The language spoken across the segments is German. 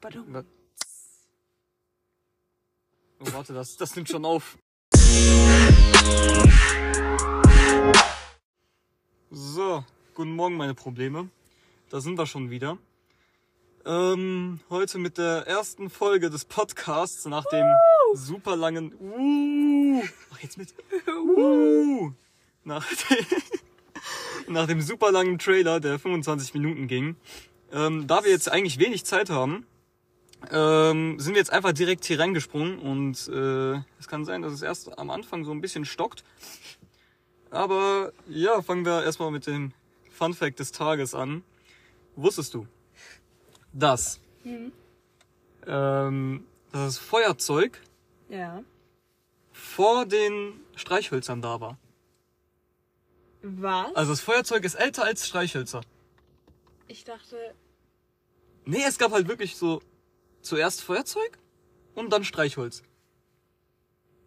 Badum. Oh, warte, das, das nimmt schon auf. So, guten Morgen, meine Probleme. Da sind wir schon wieder. Ähm, heute mit der ersten Folge des Podcasts nach dem super langen uh, Ach, jetzt mit uh, nach, dem, nach dem super langen Trailer, der 25 Minuten ging. Ähm, da wir jetzt eigentlich wenig Zeit haben, ähm, sind wir jetzt einfach direkt hier reingesprungen und äh, es kann sein, dass es erst am Anfang so ein bisschen stockt. Aber ja, fangen wir erstmal mit dem Fun Fact des Tages an. Wusstest du, dass ähm, das Feuerzeug Ja. vor den Streichhölzern da war? Was? Also das Feuerzeug ist älter als Streichhölzer. ich dachte, Nee, es gab halt wirklich so zuerst Feuerzeug und dann Streichholz.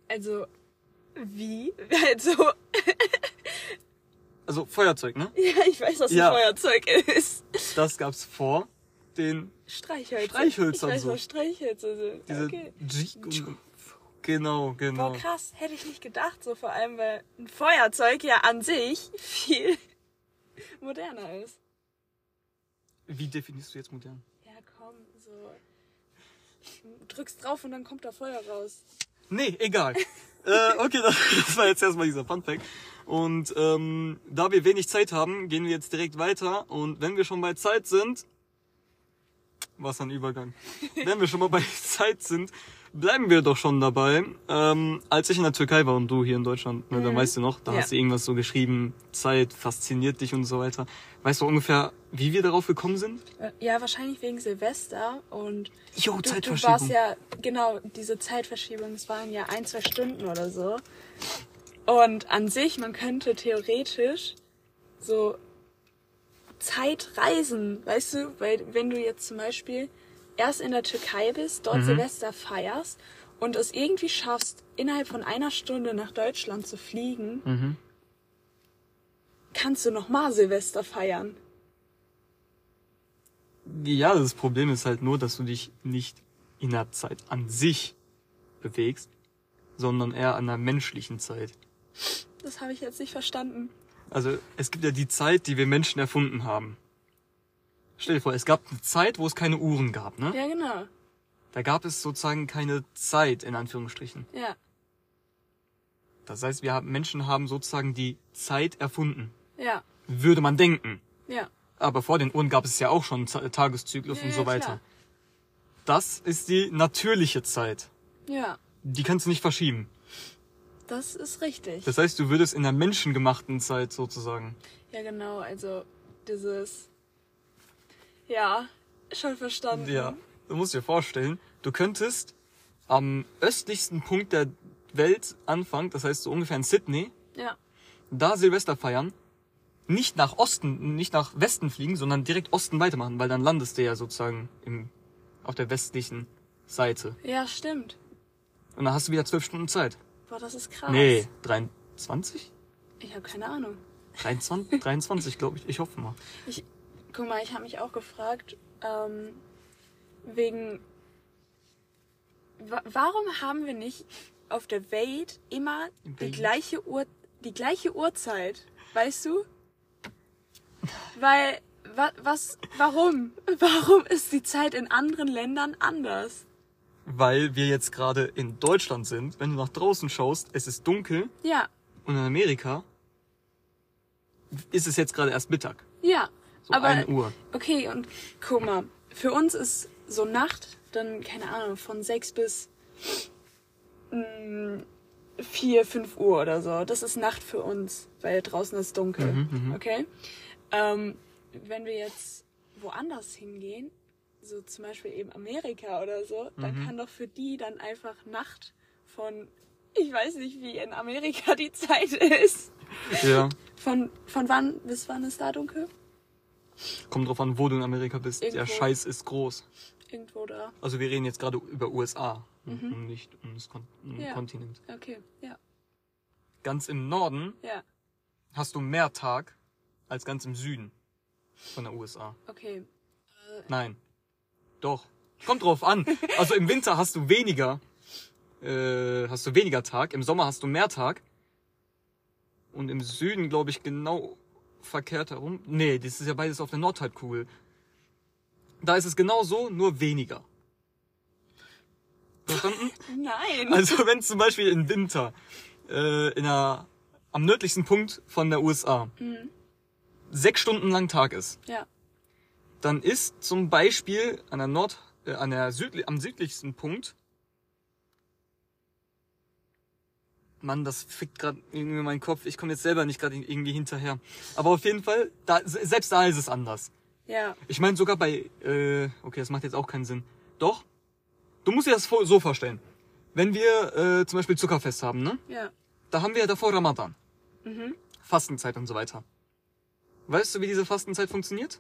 also, wie? Also, Also Feuerzeug, ne? ja, ich weiß, was Ja. ein Feuerzeug ist. Das gab's vor den Streichhölzer. Streichhölzern Ich weiß, so. was Streichhölzer sind. diese okay. Und genau, genau. Boah, krass, hätte ich nicht gedacht, so vor allem, weil ein Feuerzeug ja an sich viel moderner ist. Wie definierst du jetzt modern? Ja, komm, so. Drückst drauf und dann kommt da Feuer raus. Nee, egal. äh, okay, das, war jetzt erstmal dieser Funfact. Und ähm, da wir wenig Zeit haben, gehen wir jetzt direkt weiter. Und wenn wir schon bei Zeit sind, was ein Übergang. wenn wir schon mal bei Zeit sind, bleiben wir doch schon dabei. Ähm, als ich in der Türkei war und du hier in Deutschland, ne, da weißt du noch, da Ja. hast du irgendwas so geschrieben, Zeit fasziniert dich und so weiter. Weißt du ungefähr, wie wir darauf gekommen sind? Äh, Ja, wahrscheinlich wegen Silvester und Jo, du, du Zeitverschiebung. warst ja, genau, diese Zeitverschiebung, es waren ja ein, zwei Stunden oder so. Und an sich, man könnte theoretisch so Zeit reisen, weißt du, weil wenn du jetzt zum Beispiel erst in der Türkei bist, dort Silvester feierst und es irgendwie schaffst, innerhalb von einer Stunde nach Deutschland zu fliegen, Mhm. kannst du nochmal Silvester feiern. Ja, das Problem ist halt nur, dass du dich nicht in der Zeit an sich bewegst, sondern eher an der menschlichen Zeit. Das habe ich jetzt nicht verstanden. Also es gibt ja die Zeit, die wir Menschen erfunden haben. Stell dir vor, es gab eine Zeit, wo es keine Uhren gab, ne? Ja, genau. Da gab es sozusagen keine Zeit, in Anführungsstrichen. Ja, Das heißt, wir haben, Menschen haben sozusagen die Zeit erfunden. ja, Würde man denken. ja. Aber vor den Uhren gab es ja auch schon Ta- Tageszyklus Ja, und so weiter. klar. Das ist die natürliche Zeit. Ja, Die kannst du nicht verschieben. das ist richtig. Das heißt, du würdest in der menschengemachten Zeit sozusagen. ja, genau, also dieses. Ja, schon verstanden. Ja. Du musst dir vorstellen, du könntest am östlichsten Punkt der Welt anfangen, das heißt so ungefähr in Sydney, Ja, da Silvester feiern, nicht nach Osten, nicht nach Westen fliegen, sondern direkt Osten weitermachen, weil dann landest du ja sozusagen im, auf der westlichen Seite. ja, stimmt. Und dann hast du wieder zwölf Stunden Zeit. Boah, das ist krass. Nee, 23? Ich habe keine Ahnung. 23, 23 glaube ich. Ich hoffe mal. Ich, guck mal, ich habe mich auch gefragt, ähm, wegen. Wa warum haben wir nicht auf der Welt immer die gleiche Uhr, die gleiche Uhrzeit? Weißt du? Weil, wa was, warum? Warum ist die Zeit in anderen Ländern anders? Weil wir jetzt gerade in Deutschland sind. Wenn du nach draußen schaust, es ist dunkel. Ja, Und in Amerika ist es jetzt gerade erst Mittag. ja. So aber, 1 Uhr. Okay, und guck mal, für uns ist so Nacht, dann, keine Ahnung, von 6 bis mh, 4, 5 Uhr oder so. Das ist Nacht für uns, weil draußen ist dunkel. Mhm, okay? Ähm, wenn wir jetzt woanders hingehen, so zum Beispiel eben Amerika oder so, dann Mhm. kann doch für die dann einfach Nacht von, ich weiß nicht, wie in Amerika die Zeit ist. Ja. Von, von wann bis wann ist da dunkel? Kommt drauf an, wo du in Amerika bist. Der Irgendwo. Scheiß ist groß. Irgendwo da. Also wir reden jetzt gerade über USA und nicht um das Kon um Mhm. Ja. Kontinent. Okay, ja, Ganz im Norden ja, hast du mehr Tag als ganz im Süden von der USA. okay. Nein. Doch. Kommt drauf an. Also im Winter hast du weniger, äh, hast du weniger Tag, im Sommer hast du mehr Tag. Und im Süden, glaube ich, genau verkehrt herum. Nee, das ist ja beides auf der Nordhalbkugel. Da ist es genau so, nur weniger. Verstanden? Nein. Also wenn zum Beispiel im Winter äh, in einer, am nördlichsten Punkt von der USA sechs Stunden lang Tag ist, ja. dann ist zum Beispiel an der Nord, äh, an der südli am südlichsten Punkt, Mann, das fickt gerade irgendwie meinen Kopf. Ich komme jetzt selber nicht gerade irgendwie hinterher. Aber auf jeden Fall, da, se- selbst da ist es anders. Ja. Ich meine sogar bei, äh, okay, das macht jetzt auch keinen Sinn. Doch, du musst dir das so vorstellen. Wenn wir äh, zum Beispiel Zuckerfest haben, ne? Ja. Da haben wir ja davor Ramadan. Mhm. Fastenzeit und so weiter. Weißt du, wie diese Fastenzeit funktioniert?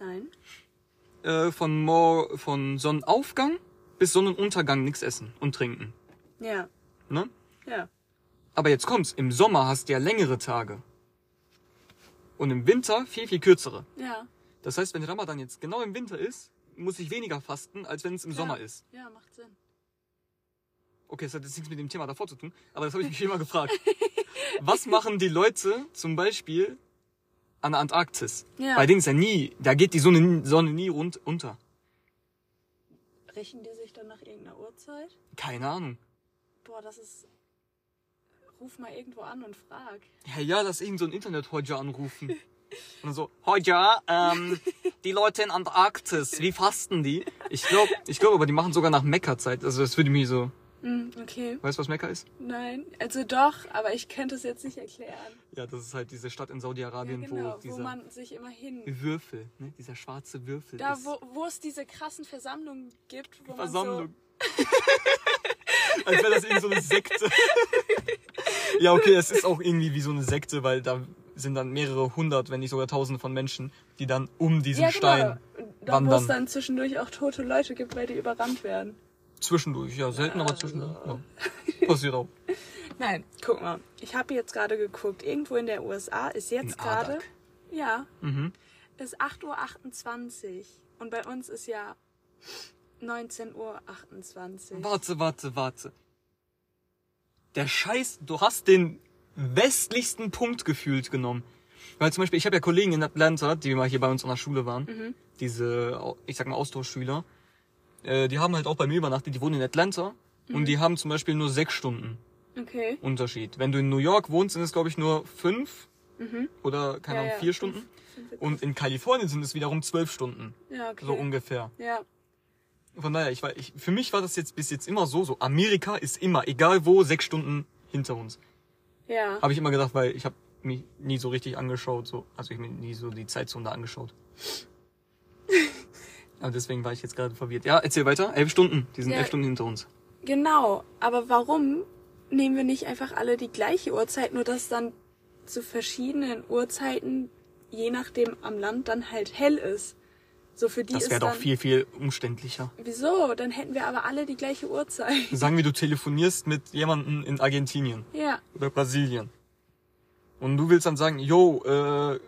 Nein. Äh, von, Mor von Sonnenaufgang bis Sonnenuntergang nichts essen und trinken. Ja. Ne? Ja. Aber jetzt kommt's, im Sommer hast du ja längere Tage. Und im Winter viel, viel kürzere. Ja. Das heißt, wenn Ramadan jetzt genau im Winter ist, muss ich weniger fasten, als wenn es im Ja. Sommer ist. Ja, macht Sinn. Okay, das hat jetzt nichts mit dem Thema davor zu tun, aber das habe ich mich immer gefragt. Was machen die Leute zum Beispiel an der Antarktis? Ja. Bei denen ist ja nie, da geht die Sonne, Sonne nie rund, unter. Richten die sich dann nach irgendeiner Uhrzeit? Keine Ahnung. Boah, das ist. Ruf mal irgendwo an und frag. Ja, ja, lass irgend so ein Internet-Hodja anrufen. Und dann so, Hodja, ähm, die Leute in Antarktis, wie fasten die? Ich glaube, ich glaube, aber die machen sogar nach Mekka-Zeit. Also das würde mich so, Hm, okay. weißt du, was Mekka ist? Nein. Also doch, aber ich könnte es jetzt nicht erklären. Ja, das ist halt diese Stadt in Ja, Saudi-Arabien, genau, wo wo dieser man sich immer hin. Würfel, ne, dieser schwarze Würfel Da, ist. wo, wo es diese krassen Versammlungen gibt, wo Versammlung. Als wäre das irgendwie so eine Sekte. ja, okay, es ist auch irgendwie wie so eine Sekte, weil da sind dann mehrere hundert, wenn nicht sogar tausend von Menschen, die dann um diesen. Ja, Stein genau. Da, wo es wandern. dann zwischendurch auch tote Leute gibt, weil die überrannt werden. Zwischendurch, ja, selten, aber zwischendurch. Ja. Passiert auch. Nein, guck mal. Ich habe jetzt gerade geguckt. Irgendwo in der USA ist jetzt gerade. Ja, Mhm. ist 8.28 Uhr. Und bei uns ist ja 19.28 Uhr. Warte, warte, warte. Der Scheiß, du hast den westlichsten Punkt gefühlt genommen. Weil zum Beispiel, ich habe ja Kollegen in Atlanta, die mal hier bei uns an der Schule waren. Mhm. Diese, ich sag mal, Austauschschüler. Äh, die haben halt auch bei mir übernachtet, die wohnen in Atlanta. Mhm. Und die haben zum Beispiel nur sechs Stunden Okay. Unterschied. Wenn du in New York wohnst, sind es glaube ich nur fünf Mhm. oder, keine Ja, Ahnung, ja, vier fünf- Stunden. Und in Kalifornien sind es wiederum zwölf Stunden. Ja, okay. So ungefähr. Ja. Von daher, ich war, ich, für mich war das jetzt bis jetzt immer so, so Amerika ist immer, egal wo, sechs Stunden hinter uns. Ja. Habe ich immer gedacht, weil ich habe mich nie so richtig angeschaut, so, also ich mir nie so die Zeitzone angeschaut. Aber deswegen war ich jetzt gerade verwirrt. Ja, erzähl weiter. Elf Stunden, die sind Ja. elf Stunden hinter uns. Genau. Aber warum nehmen wir nicht einfach alle die gleiche Uhrzeit, nur dass dann zu verschiedenen Uhrzeiten, je nachdem am Land, dann halt hell ist? So für die Das wäre doch viel, viel umständlicher. Wieso? Dann hätten wir aber alle die gleiche Uhrzeit. Sagen wir, du telefonierst mit jemandem in Argentinien Ja. oder Brasilien. Und du willst dann sagen, yo, äh,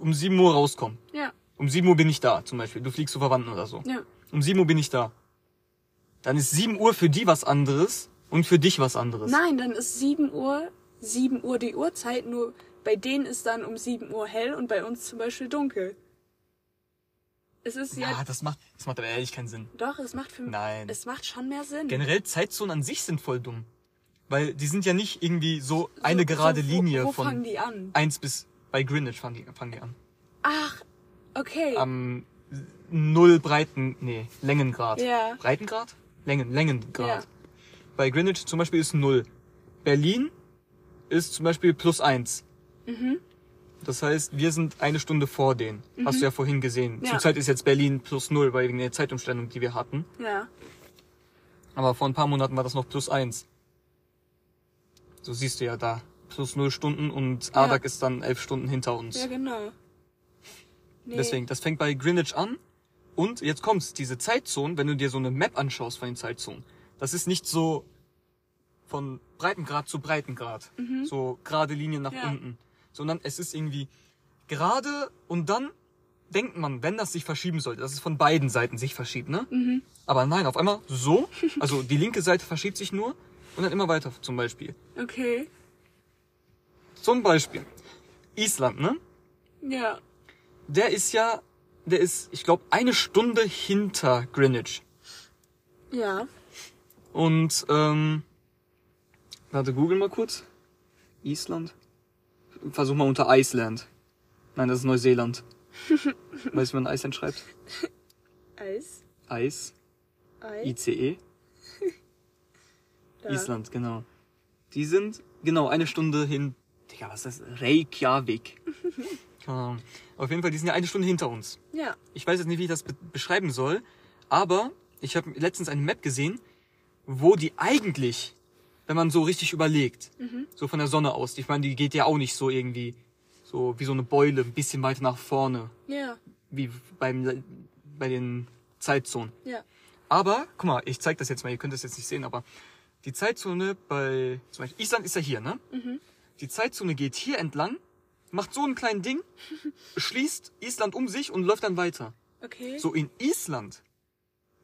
um 7 Uhr rauskommen. Ja. Um 7 Uhr bin ich da, zum Beispiel. Du fliegst zu Verwandten oder so. Ja. Um 7 Uhr bin ich da. Dann ist 7 Uhr für die was anderes und für dich was anderes. Nein, dann ist 7 Uhr, 7 Uhr die Uhrzeit, nur bei denen ist dann um 7 Uhr hell und bei uns zum Beispiel dunkel. Es ist ja, Ja, das macht, das macht aber ehrlich keinen Sinn. doch, es macht für Nein. es macht schon mehr Sinn. Generell Zeitzonen an sich sind voll dumm. Weil die sind ja nicht irgendwie so eine So- gerade so, wo, Linie wo fangen von die an? 1 bis, bei Greenwich fangen die, fangen die an. Ach, okay. Am null Breiten, nee, Längengrad. Ja. Breitengrad? Längen, Längengrad. Ja. Bei Greenwich zum Beispiel ist null. Berlin ist zum Beispiel plus eins. Mhm. Das heißt, wir sind eine Stunde vor denen. Hast du ja vorhin gesehen. Ja. Zurzeit ist jetzt Berlin plus null, weil wegen der Zeitumstellung, die wir hatten. Ja. Aber vor ein paar Monaten war das noch plus eins. So siehst du ja da. Plus null Stunden und Ja. Adak ist dann elf Stunden hinter uns. Ja, genau. Nee. Deswegen, das fängt bei Greenwich an. Und jetzt kommt's, diese Zeitzonen, wenn du dir so eine Map anschaust von den Zeitzonen, das ist nicht so von Breitengrad zu Breitengrad. So gerade Linien nach Mhm. Ja. unten. Sondern es ist irgendwie gerade und dann denkt man, wenn das sich verschieben sollte, dass es von beiden Seiten sich verschiebt, ne? Mhm. Aber nein, auf einmal so. Also die linke Seite verschiebt sich nur und dann immer weiter zum Beispiel. Okay. Zum Beispiel Island, ne? Ja. Der ist ja, der ist, ich glaube, eine Stunde hinter Greenwich. Ja. Und, ähm, warte, google mal kurz. Island. Versuch mal unter Iceland. Nein, das ist Neuseeland. weißt du, wie man Iceland schreibt? Eis. Eis. Ei. ICE. Da. Island, genau. Die sind, genau, eine Stunde hin. Digga, was ist das? Reykjavik. Keine Ahnung. Auf jeden Fall, die sind ja eine Stunde hinter uns. Ja. Ich weiß jetzt nicht, wie ich das be beschreiben soll, aber ich habe letztens eine Map gesehen, wo die eigentlich, wenn man so richtig überlegt, so von der Sonne aus, ich meine, die geht ja auch nicht so irgendwie, so wie so eine Beule, ein bisschen weiter nach vorne, Ja. wie beim, bei den Zeitzonen. Ja. Aber, guck mal, ich zeig das jetzt mal, ihr könnt das jetzt nicht sehen, aber die Zeitzone bei, zum Beispiel, Island ist ja hier, ne? Die Zeitzone geht hier entlang, macht so ein kleines Ding, schließt Island um sich und läuft dann weiter. Okay. So in Island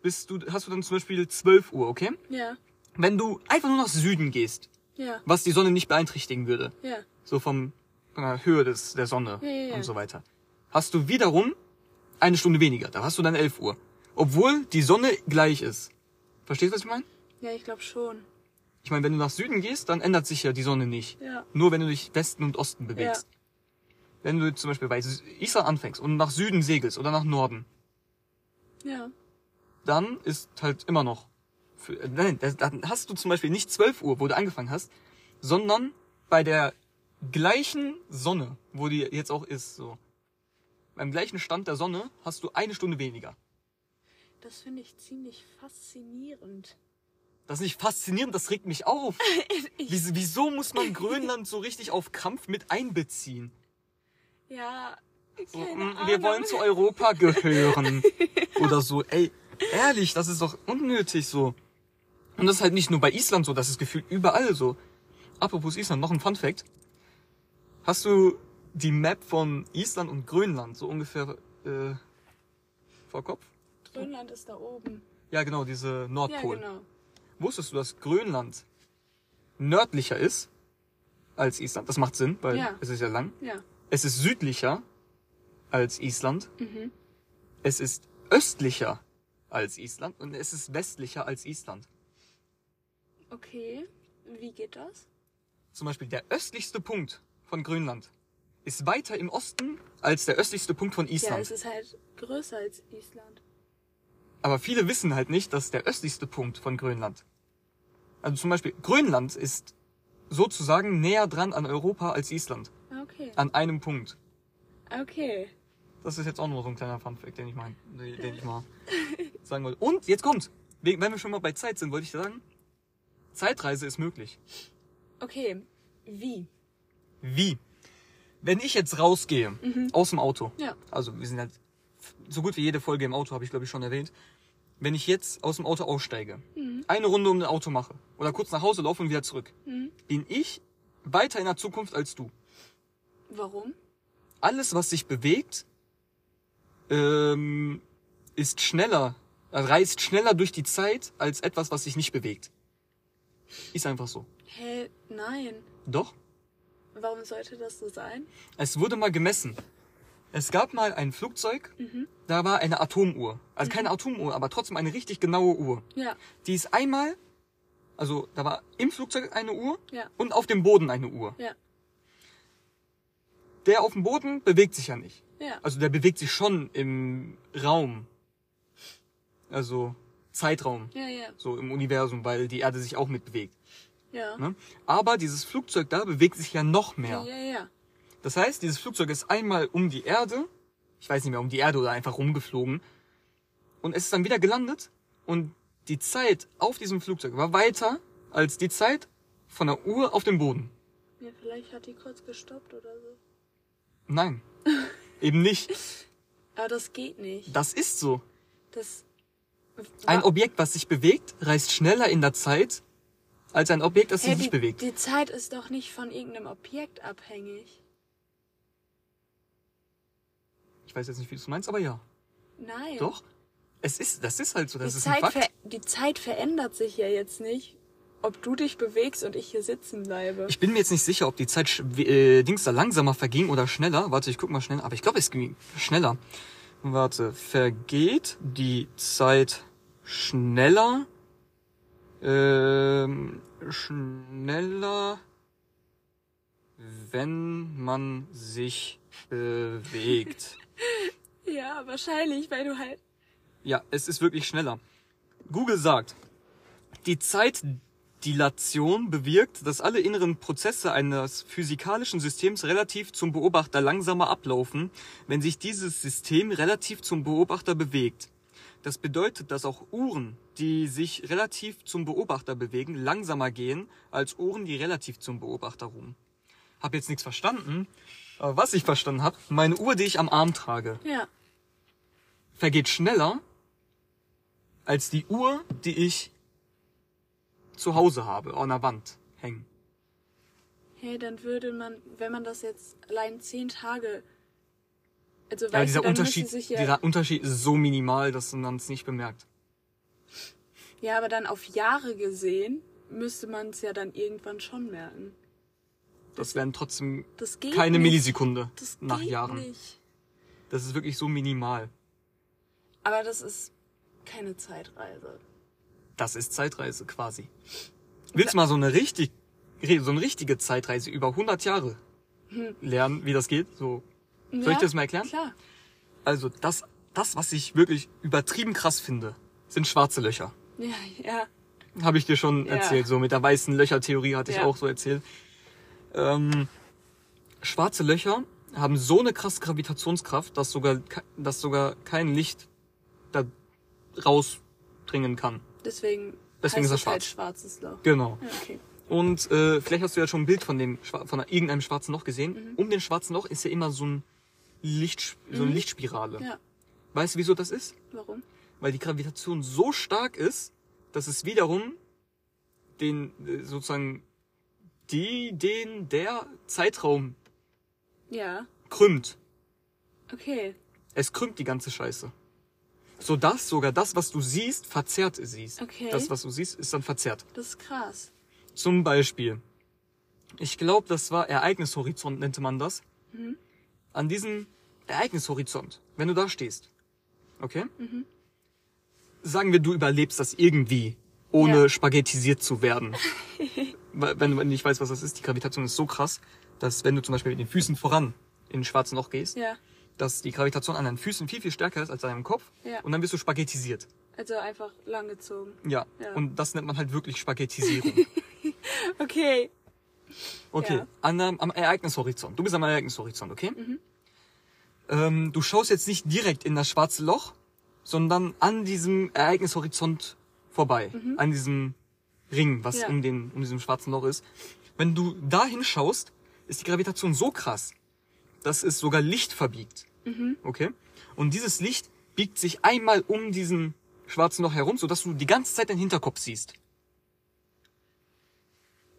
bist du, hast du dann zum Beispiel 12 Uhr, okay? Ja. Wenn du einfach nur nach Süden gehst, Ja. was die Sonne nicht beeinträchtigen würde, Ja. so vom, von der Höhe des, der Sonne Ja, ja, ja. und so weiter, hast du wiederum eine Stunde weniger. Da hast du dann 11 Uhr. Obwohl die Sonne gleich ist. Verstehst du, was ich meine? Ja, ich glaube schon. Ich meine, wenn du nach Süden gehst, dann ändert sich ja die Sonne nicht. Ja. Nur wenn du dich Westen und Osten bewegst. Wenn du zum Beispiel bei Island anfängst und nach Süden segelst oder nach Norden, Ja. dann ist halt immer noch. Für, nein, dann hast du zum Beispiel nicht 12 Uhr, wo du angefangen hast, sondern bei der gleichen Sonne, wo die jetzt auch ist, so. Beim gleichen Stand der Sonne hast du eine Stunde weniger. Das finde ich ziemlich faszinierend. Das ist nicht faszinierend, das regt mich auf. Wieso, wieso muss man Grönland so richtig auf Kampf mit einbeziehen? Ja. So, mm, wir wollen zu Europa gehören. Oder so. Ey, ehrlich, das ist doch unnötig so. Und das ist halt nicht nur bei Island so, das ist gefühlt überall so. Apropos Island, noch ein Fun Fact. Hast du die Map von Island und Grönland so ungefähr äh, vor Kopf? Grönland ist da oben. Ja, genau, diese Ja, Nordpol. genau. Wusstest du, dass Grönland nördlicher ist als Island? Das macht Sinn, weil Ja. es ist ja lang. Ja. Es ist südlicher als Island. Mhm. Es ist östlicher als Island und es ist westlicher als Island. Okay. Wie geht das? Zum Beispiel der östlichste Punkt von Grönland ist weiter im Osten als der östlichste Punkt von Ja, Island. es ist halt größer als Island. Aber viele wissen halt nicht, dass der östlichste Punkt von Grönland, also zum Beispiel Grönland ist sozusagen näher dran an Europa als Island. Okay. An einem Punkt. Okay. Das ist jetzt auch nur so ein kleiner Funfact, den ich mein, den ich mal sagen wollte. Und jetzt kommt, wenn wir schon mal bei Zeit sind, wollte ich sagen, Zeitreise ist möglich. Okay. Wie? Wie? Wenn ich jetzt rausgehe aus dem Auto, Ja. also wir sind halt so gut wie jede Folge im Auto, habe ich glaube ich schon erwähnt. Wenn ich jetzt aus dem Auto aussteige, eine Runde um das Auto mache oder kurz nach Hause laufe und wieder zurück, bin ich weiter in der Zukunft als du. Warum? Alles, was sich bewegt, ähm, ist schneller, reist schneller durch die Zeit als etwas, was sich nicht bewegt. Ist einfach so. Hä? Nein. Doch. Warum sollte das so sein? Es wurde mal gemessen. Es gab mal ein Flugzeug, da war eine Atomuhr. Also keine Atomuhr, aber trotzdem eine richtig genaue Uhr. Ja. Die ist einmal, also da war im Flugzeug eine Uhr Ja. und auf dem Boden eine Uhr. Ja. Der auf dem Boden bewegt sich ja nicht. Ja. Also der bewegt sich schon im Raum. Also Zeitraum. Ja, ja. So im Universum, weil die Erde sich auch mitbewegt. Ja. Ne? Aber dieses Flugzeug da bewegt sich ja noch mehr. Ja, ja, ja. Das heißt, dieses Flugzeug ist einmal um die Erde, ich weiß nicht mehr, um die Erde oder einfach rumgeflogen, und es ist dann wieder gelandet und die Zeit auf diesem Flugzeug war weiter als die Zeit von der Uhr auf dem Boden. Ja, vielleicht hat die kurz gestoppt oder so. Nein, eben nicht. Aber das geht nicht. Das ist so. Das. Ein Wa- Objekt, was sich bewegt, reist schneller in der Zeit als ein Objekt, das sich die, nicht bewegt. Die Zeit ist doch nicht von irgendeinem Objekt abhängig. Ich weiß jetzt nicht, wie du es meinst, aber ja. Nein. Doch. Es ist, das ist halt so, das Die ist ein Zeit, Fakt. ver die Zeit verändert sich ja jetzt nicht, ob du dich bewegst und ich hier sitzen bleibe. Ich bin mir jetzt nicht sicher, ob die Zeit äh, Dings da langsamer verging oder schneller. Warte, ich guck mal schnell. Aber ich glaube, es ging schneller. Warte, vergeht die Zeit schneller? Ähm, schneller, wenn man sich bewegt. ja, wahrscheinlich, weil du halt. Ja, es ist wirklich schneller. Google sagt, die Zeitdilation bewirkt, dass alle inneren Prozesse eines physikalischen Systems relativ zum Beobachter langsamer ablaufen, wenn sich dieses System relativ zum Beobachter bewegt. Das bedeutet, dass auch Uhren, die sich relativ zum Beobachter bewegen, langsamer gehen als Uhren, die relativ zum Beobachter ruhen. Hab jetzt nichts verstanden, aber was ich verstanden habe, meine Uhr, die ich am Arm trage, Ja. vergeht schneller als die Uhr, die ich zu Hause habe, an der Wand hängen. Hey, dann würde man, wenn man das jetzt allein zehn Tage. Also Ja, dieser du, Unterschied, ja, dieser Unterschied ist so minimal, dass man es nicht bemerkt. ja, aber dann auf Jahre gesehen müsste man es ja dann irgendwann schon merken. Das wären trotzdem Das geht keine nicht. Millisekunde Das nach geht Jahren. Nicht. Das ist wirklich so minimal. Aber das ist keine Zeitreise. Das ist Zeitreise quasi. Willst du mal so eine richtig, so eine richtige Zeitreise über 100 Jahre lernen, wie das geht? So, soll ich das mal erklären? Klar. Also das, das, was ich wirklich übertrieben krass finde, sind schwarze Löcher. Ja, ja. Habe ich dir schon Ja. erzählt. So mit der weißen Löcher-Theorie hatte ich Ja. auch so erzählt. Ähm, schwarze Löcher haben so eine krasse Gravitationskraft, dass sogar, dass sogar kein Licht da rausdringen kann. Deswegen, Deswegen ist er halt schwarz. schwarzes Loch. Genau. Ja, okay. Und äh, vielleicht hast du ja schon ein Bild von dem von irgendeinem schwarzen Loch gesehen. Mhm. Um den schwarzen Loch ist ja immer so ein Licht, so eine Lichtspirale. Ja. Weißt du, wieso das ist? Warum? weil die Gravitation so stark ist, dass es wiederum den äh, sozusagen die den der Zeitraum Ja. krümmt. Okay. Es krümmt die ganze Scheiße. Sodass sogar das, was du siehst, verzerrt siehst. Okay. Das, was du siehst, ist dann verzerrt. Das ist krass. Zum Beispiel, ich glaube, das war Ereignishorizont, nannte man das. Mhm. An diesem Ereignishorizont, wenn du da stehst, okay? Mhm. Sagen wir, du überlebst das irgendwie, ohne Ja. spaghettisiert zu werden. Wenn du nicht weißt, was das ist, die Gravitation ist so krass, dass wenn du zum Beispiel mit den Füßen voran in ein schwarzes Loch gehst, Ja. Dass die Gravitation an deinen Füßen viel, viel stärker ist als an deinem Kopf Ja. und dann wirst du spaghettisiert. Also einfach langgezogen. Ja. Ja. Und das nennt man halt wirklich Spaghettisierung. Okay. Okay, Ja. an, am Ereignishorizont. Du bist am Ereignishorizont, okay? Mhm. Ähm, du schaust jetzt nicht direkt in das schwarze Loch, sondern an diesem Ereignishorizont vorbei. An diesem Ring, was Mhm. Ja. um, den, um diesem schwarzen Loch ist. Wenn du dahin schaust, ist die Gravitation so krass, dass es sogar Licht verbiegt. Mhm. Okay? Und dieses Licht biegt sich einmal um diesen schwarzen Loch herum, sodass du die ganze Zeit deinen Hinterkopf siehst.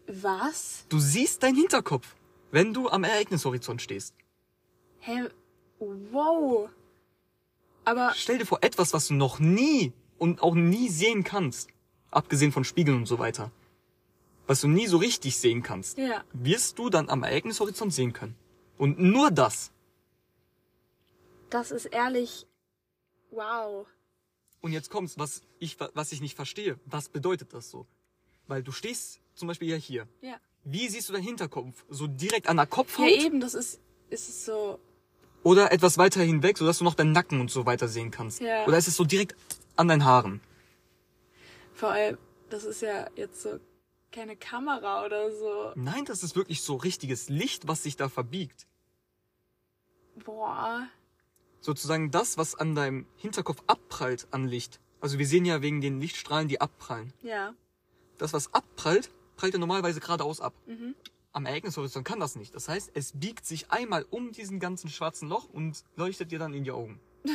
Was? Du siehst deinen Hinterkopf, wenn du am Ereignishorizont stehst. Hä? Wow. Aber Stell dir vor, etwas, was du noch nie und auch nie sehen kannst, abgesehen von Spiegeln und so weiter, was du nie so richtig sehen kannst, ja. wirst du dann am Ereignishorizont sehen können. Und nur das. Das ist ehrlich. Wow. Und jetzt kommt's, was ich, was ich nicht verstehe. Was bedeutet das so? Weil du stehst zum Beispiel ja hier. Ja. Wie siehst du deinen Hinterkopf? So direkt an der Kopfhaut? Ja, eben, das ist, ist es so. Oder etwas weiter hinweg, sodass du noch deinen Nacken und so weiter sehen kannst? Ja. Oder ist es so direkt an deinen Haaren? Vor allem, das ist ja jetzt so keine Kamera oder so. Nein, das ist wirklich so richtiges Licht, was sich da verbiegt. Boah. Sozusagen das, was an deinem Hinterkopf abprallt an Licht. Also wir sehen ja wegen den Lichtstrahlen, die abprallen. Ja. Das, was abprallt, prallt ja normalerweise geradeaus ab. Mhm. Am Ereignishorizont kann das nicht. Das heißt, es biegt sich einmal um diesen ganzen schwarzen Loch und leuchtet dir dann in die Augen.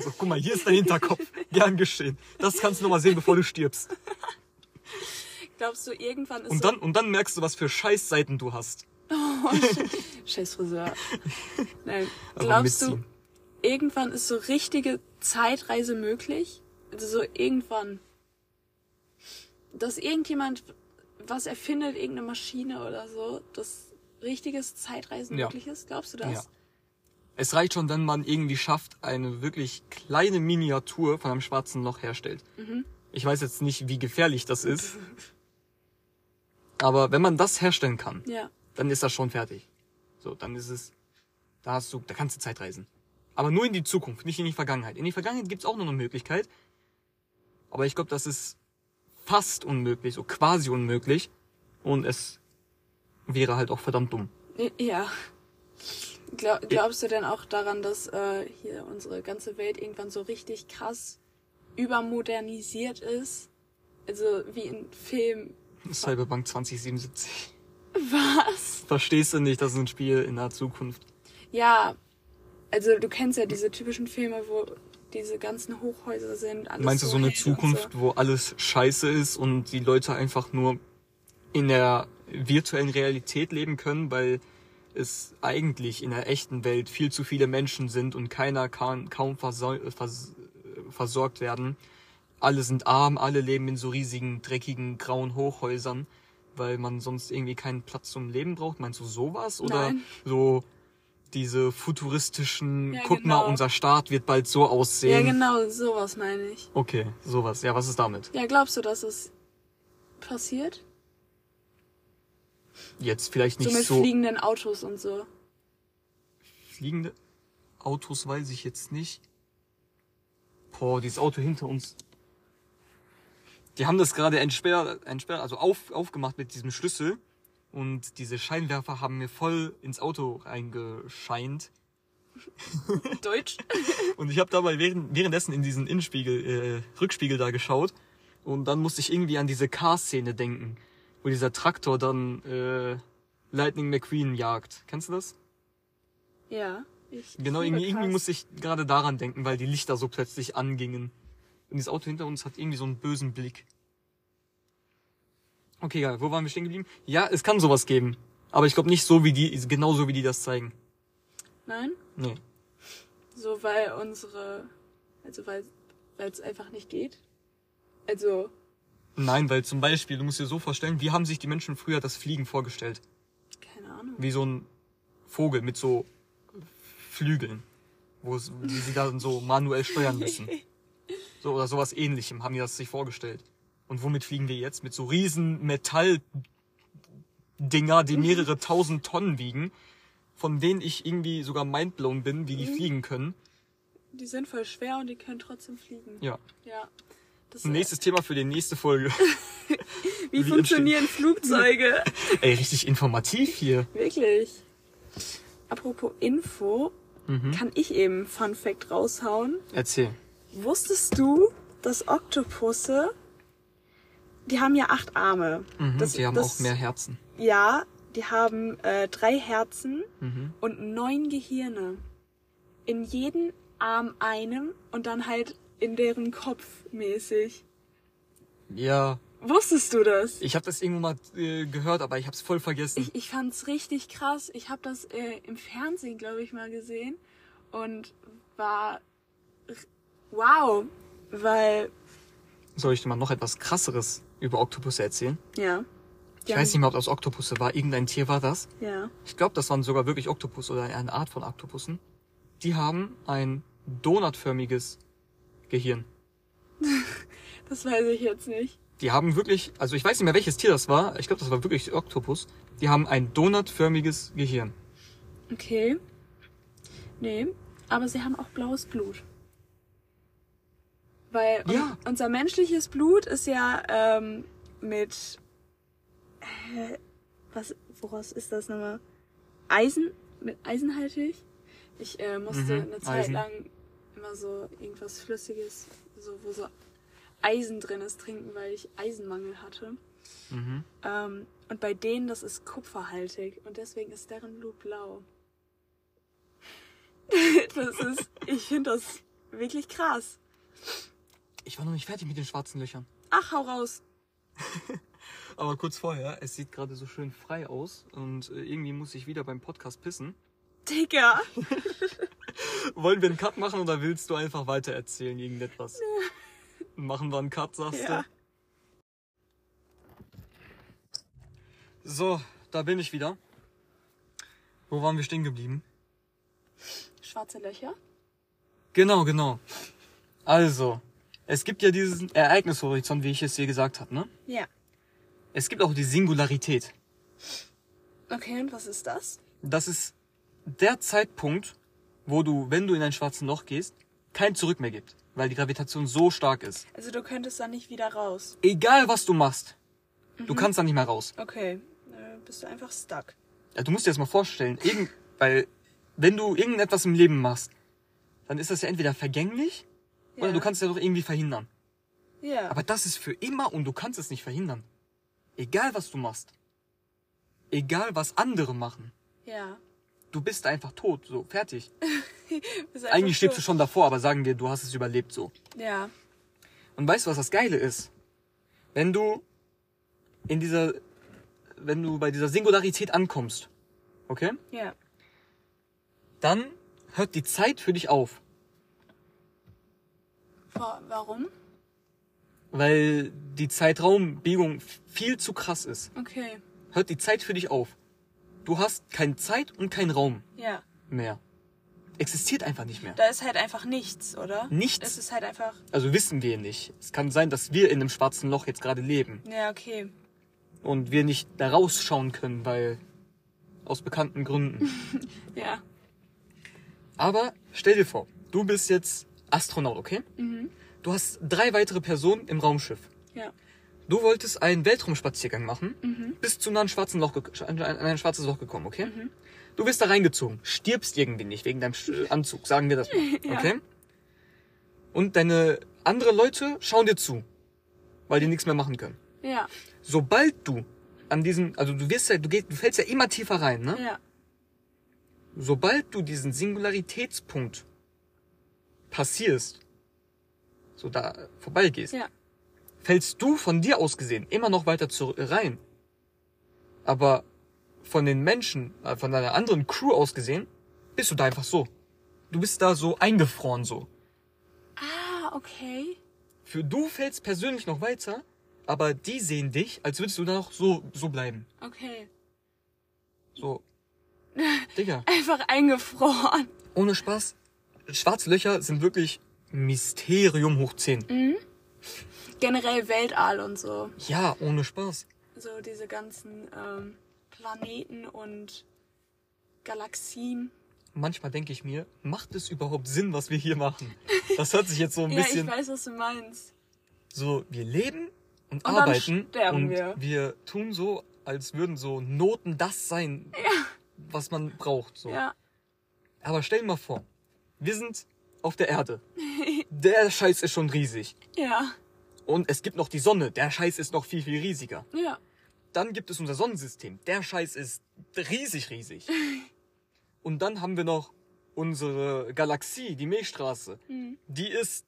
So, guck mal, hier ist dein Hinterkopf. Gern geschehen. Das kannst du noch mal sehen, bevor du stirbst. Glaubst du, irgendwann ist Und dann, und dann merkst du, was für Scheißseiten du hast. so... Scheiß Friseur. Nein. Glaubst du, irgendwann ist so richtige Zeitreise möglich. Also so irgendwann. Dass irgendjemand was erfindet, irgendeine Maschine oder so, dass richtiges Zeitreisen Ja. möglich ist. Glaubst du das? Ja. Es reicht schon, wenn man irgendwie schafft, eine wirklich kleine Miniatur von einem schwarzen Loch herstellt. Mhm. Ich weiß jetzt nicht, wie gefährlich das ist. Aber wenn man das herstellen kann, Ja. dann ist das schon fertig. So, dann ist es, da hast du, da kannst du Zeit reisen. Aber nur in die Zukunft, nicht in die Vergangenheit. In die Vergangenheit gibt's auch noch eine Möglichkeit. Aber ich glaube, das ist fast unmöglich, so quasi unmöglich. Und es wäre halt auch verdammt dumm. Ja. Glaub, glaubst du denn auch daran, dass äh, hier unsere ganze Welt irgendwann so richtig krass übermodernisiert ist? Also wie in Film. Cyberpunk 2077. Was? Verstehst du nicht, das ist ein Spiel in der Zukunft. Ja, also du kennst ja diese typischen Filme, wo diese ganzen Hochhäuser sind. Meinst du so eine Zukunft, wo alles scheiße ist und die Leute einfach nur in der virtuellen Realität leben können, weil es eigentlich in der echten Welt viel zu viele Menschen sind und keiner kann kaum versor vers versorgt werden. Alle sind arm, alle leben in so riesigen, dreckigen, grauen Hochhäusern, weil man sonst irgendwie keinen Platz zum Leben braucht. Meinst du sowas? Oder Nein. so diese futuristischen, Ja, guck mal, genau. unser Staat wird bald so So. aussehen. Ja, genau, sowas meine ich. Okay, sowas. Ja, was ist damit? Ja, glaubst du, dass es passiert? Jetzt vielleicht nicht so mit so, fliegenden Autos und so. fliegende Autos weiß ich jetzt nicht. Boah, dieses Auto hinter uns. Die haben das gerade entsperrt, entsperrt, also auf, aufgemacht mit diesem Schlüssel. Und diese Scheinwerfer haben mir voll ins Auto reingescheint. Deutsch? Und ich habe dabei während, währenddessen in diesen Innenspiegel, äh, Rückspiegel da geschaut. Und dann musste ich irgendwie an diese Car-Szene denken, wo dieser Traktor dann äh, Lightning McQueen jagt. Kennst du das? Ja. Ich, Genau, irgendwie, irgendwie musste ich gerade daran denken, weil die Lichter so plötzlich angingen. Und das Auto hinter uns hat irgendwie so einen bösen Blick. Okay, ja, wo waren wir stehen geblieben? Ja, es kann sowas geben. Aber ich glaube nicht so wie die, genau so wie die das zeigen. Nein? Nee. So, weil unsere. Also, weil es einfach nicht geht. Also, Nein, weil zum Beispiel, du musst dir so vorstellen, wie haben sich die Menschen früher das Fliegen vorgestellt? keine Ahnung. Wie so ein Vogel mit so Flügeln, wo sie dann so manuell steuern müssen. So oder sowas ähnlichem haben die das sich vorgestellt. Und womit fliegen wir jetzt? Mit so riesen Metalldinger, die mehrere tausend Tonnen wiegen, von denen ich irgendwie sogar mindblown bin, wie die fliegen können. Die sind voll schwer und die können trotzdem fliegen. Ja. Ja. Das, Nächstes Thema für die nächste Folge. wie, wie funktionieren Flugzeuge? Ey, richtig informativ hier. Wirklich. Apropos Info, Mhm. kann ich eben Fun Fact raushauen. Erzähl. Wusstest du, dass Oktopusse, die haben ja acht Arme. Mhm, Das- die haben das- auch mehr Herzen. Ja, die haben äh, drei Herzen Mhm. und neun Gehirne. In jeden Arm einem und dann halt in deren Kopf mäßig. Ja, Wusstest du das? ich habe das irgendwo mal äh, gehört, aber ich habe es voll vergessen. Ich, ich fand's richtig krass. Ich habe das äh, im Fernsehen, glaube ich, mal gesehen und war wow, weil Soll ich dir mal noch etwas krasseres über Oktopusse erzählen? ja. Ich weiß nicht mehr, ob das Oktopusse war. Irgendein Tier war das. Ja. Ich glaube, das waren sogar wirklich Oktopus oder eine Art von Oktopussen. Die haben ein donutförmiges Gehirn. Das weiß ich jetzt nicht. Die haben wirklich, also ich weiß nicht mehr, welches Tier das war. Ich glaube, das war wirklich Oktopus. Die haben ein donutförmiges Gehirn. Okay. Nee, aber sie haben auch blaues Blut. Weil un- Ja. unser menschliches Blut ist ja ähm, mit äh, was woraus ist das nochmal? Eisen mit eisenhaltig. Ich äh, musste Mhm, eine Zeit Eisen. lang immer so irgendwas Flüssiges, so wo so Eisen drin ist, trinken, weil ich Eisenmangel hatte. Mhm. Ähm, und bei denen, das ist kupferhaltig und deswegen ist deren Blut blau. das ist, ich finde das wirklich krass. Ich war noch nicht fertig mit den schwarzen Löchern. Ach, hau raus. Aber kurz vorher, es sieht gerade so schön frei aus und äh, irgendwie muss ich wieder beim Podcast pissen. Digga. Wollen wir einen Cut machen oder willst du einfach weiter erzählen irgendetwas? Machen wir einen Cut, sagst Ja. du? So, da bin ich wieder. Wo waren wir stehen geblieben? Schwarze Löcher? Genau, genau. Also, es gibt ja diesen Ereignishorizont, wie ich es dir gesagt habe, ne? Ja. Es gibt auch die Singularität. Okay, und was ist das? Das ist der Zeitpunkt, wo du, wenn du in ein schwarzes Loch gehst, kein Zurück mehr gibt, weil die Gravitation so stark ist. Also du könntest da nicht wieder raus. Egal was du machst, du kannst da nicht mehr raus. Okay, äh, bist du einfach stuck. Ja, du musst dir das mal vorstellen, irgend, weil wenn du irgendetwas im Leben machst, dann ist das ja entweder vergänglich oder du kannst es ja doch irgendwie verhindern. Ja. Aber das ist für immer und du kannst es nicht verhindern. Egal was du machst. Egal was andere machen. ja. Du bist einfach tot, so, fertig. Eigentlich stirbst du schon davor, aber sagen wir, du hast es überlebt, so. Ja. Und weißt du, was das Geile ist? Wenn du in dieser, wenn du bei dieser Singularität ankommst, okay? Ja. Dann hört die Zeit für dich auf. Wa- Warum? Weil die Zeitraumbiegung viel zu krass ist. Okay. Hört die Zeit für dich auf. Du hast keine Zeit und keinen Raum Ja. mehr. Existiert einfach nicht mehr. Da ist halt einfach nichts, oder? Nichts. Es ist halt einfach. Also wissen wir nicht. Es kann sein, dass wir in einem schwarzen Loch jetzt gerade leben Ja, okay. und wir nicht da rausschauen können, weil aus bekannten Gründen. Ja. Aber stell dir vor, du bist jetzt Astronaut, okay? Mhm. Du hast drei weitere Personen im Raumschiff. Ja. Du wolltest einen Weltraumspaziergang machen, Mhm. bist zu einem schwarzen Loch, an ein schwarzes Loch gekommen, okay? Du wirst da reingezogen, stirbst irgendwie nicht wegen deinem Sch- Anzug, sagen wir das mal, Ja. okay? Und deine andere Leute schauen dir zu, weil die nichts mehr machen können. Ja. Sobald du an diesem, also du wirst ja, du, gehst, du fällst ja immer tiefer rein, ne? Ja. Sobald du diesen Singularitätspunkt passierst, so da vorbeigehst, Ja. fällst du von dir aus gesehen immer noch weiter zu, rein. Aber von den Menschen, äh, von deiner anderen Crew aus gesehen, bist du da einfach so. Du bist da so eingefroren so. Ah, okay. Für du fällst persönlich noch weiter, aber die sehen dich, als würdest du da noch so, so bleiben. Okay. So. Digga, Einfach eingefroren. ohne Spaß. Schwarze Löcher sind wirklich Mysterium hoch 10. Generell Weltall und so. Ja, ohne Spaß. So diese ganzen ähm, Planeten und Galaxien. Manchmal denke ich mir, macht es überhaupt Sinn, was wir hier machen? Das hört sich jetzt so ein Ja, ich bisschen weiß, was du meinst. so, wir leben und, Und dann arbeiten sterben und wir. wir tun so, als würden so Noten das sein, was man braucht. So. Ja. Aber stell dir mal vor, wir sind auf der Erde. Der Scheiß ist schon riesig. Ja. Und es gibt noch die Sonne. Der Scheiß ist noch viel, viel riesiger. Ja. Dann gibt es unser Sonnensystem. Der Scheiß ist riesig, riesig. Und dann haben wir noch unsere Galaxie, die Milchstraße. Die ist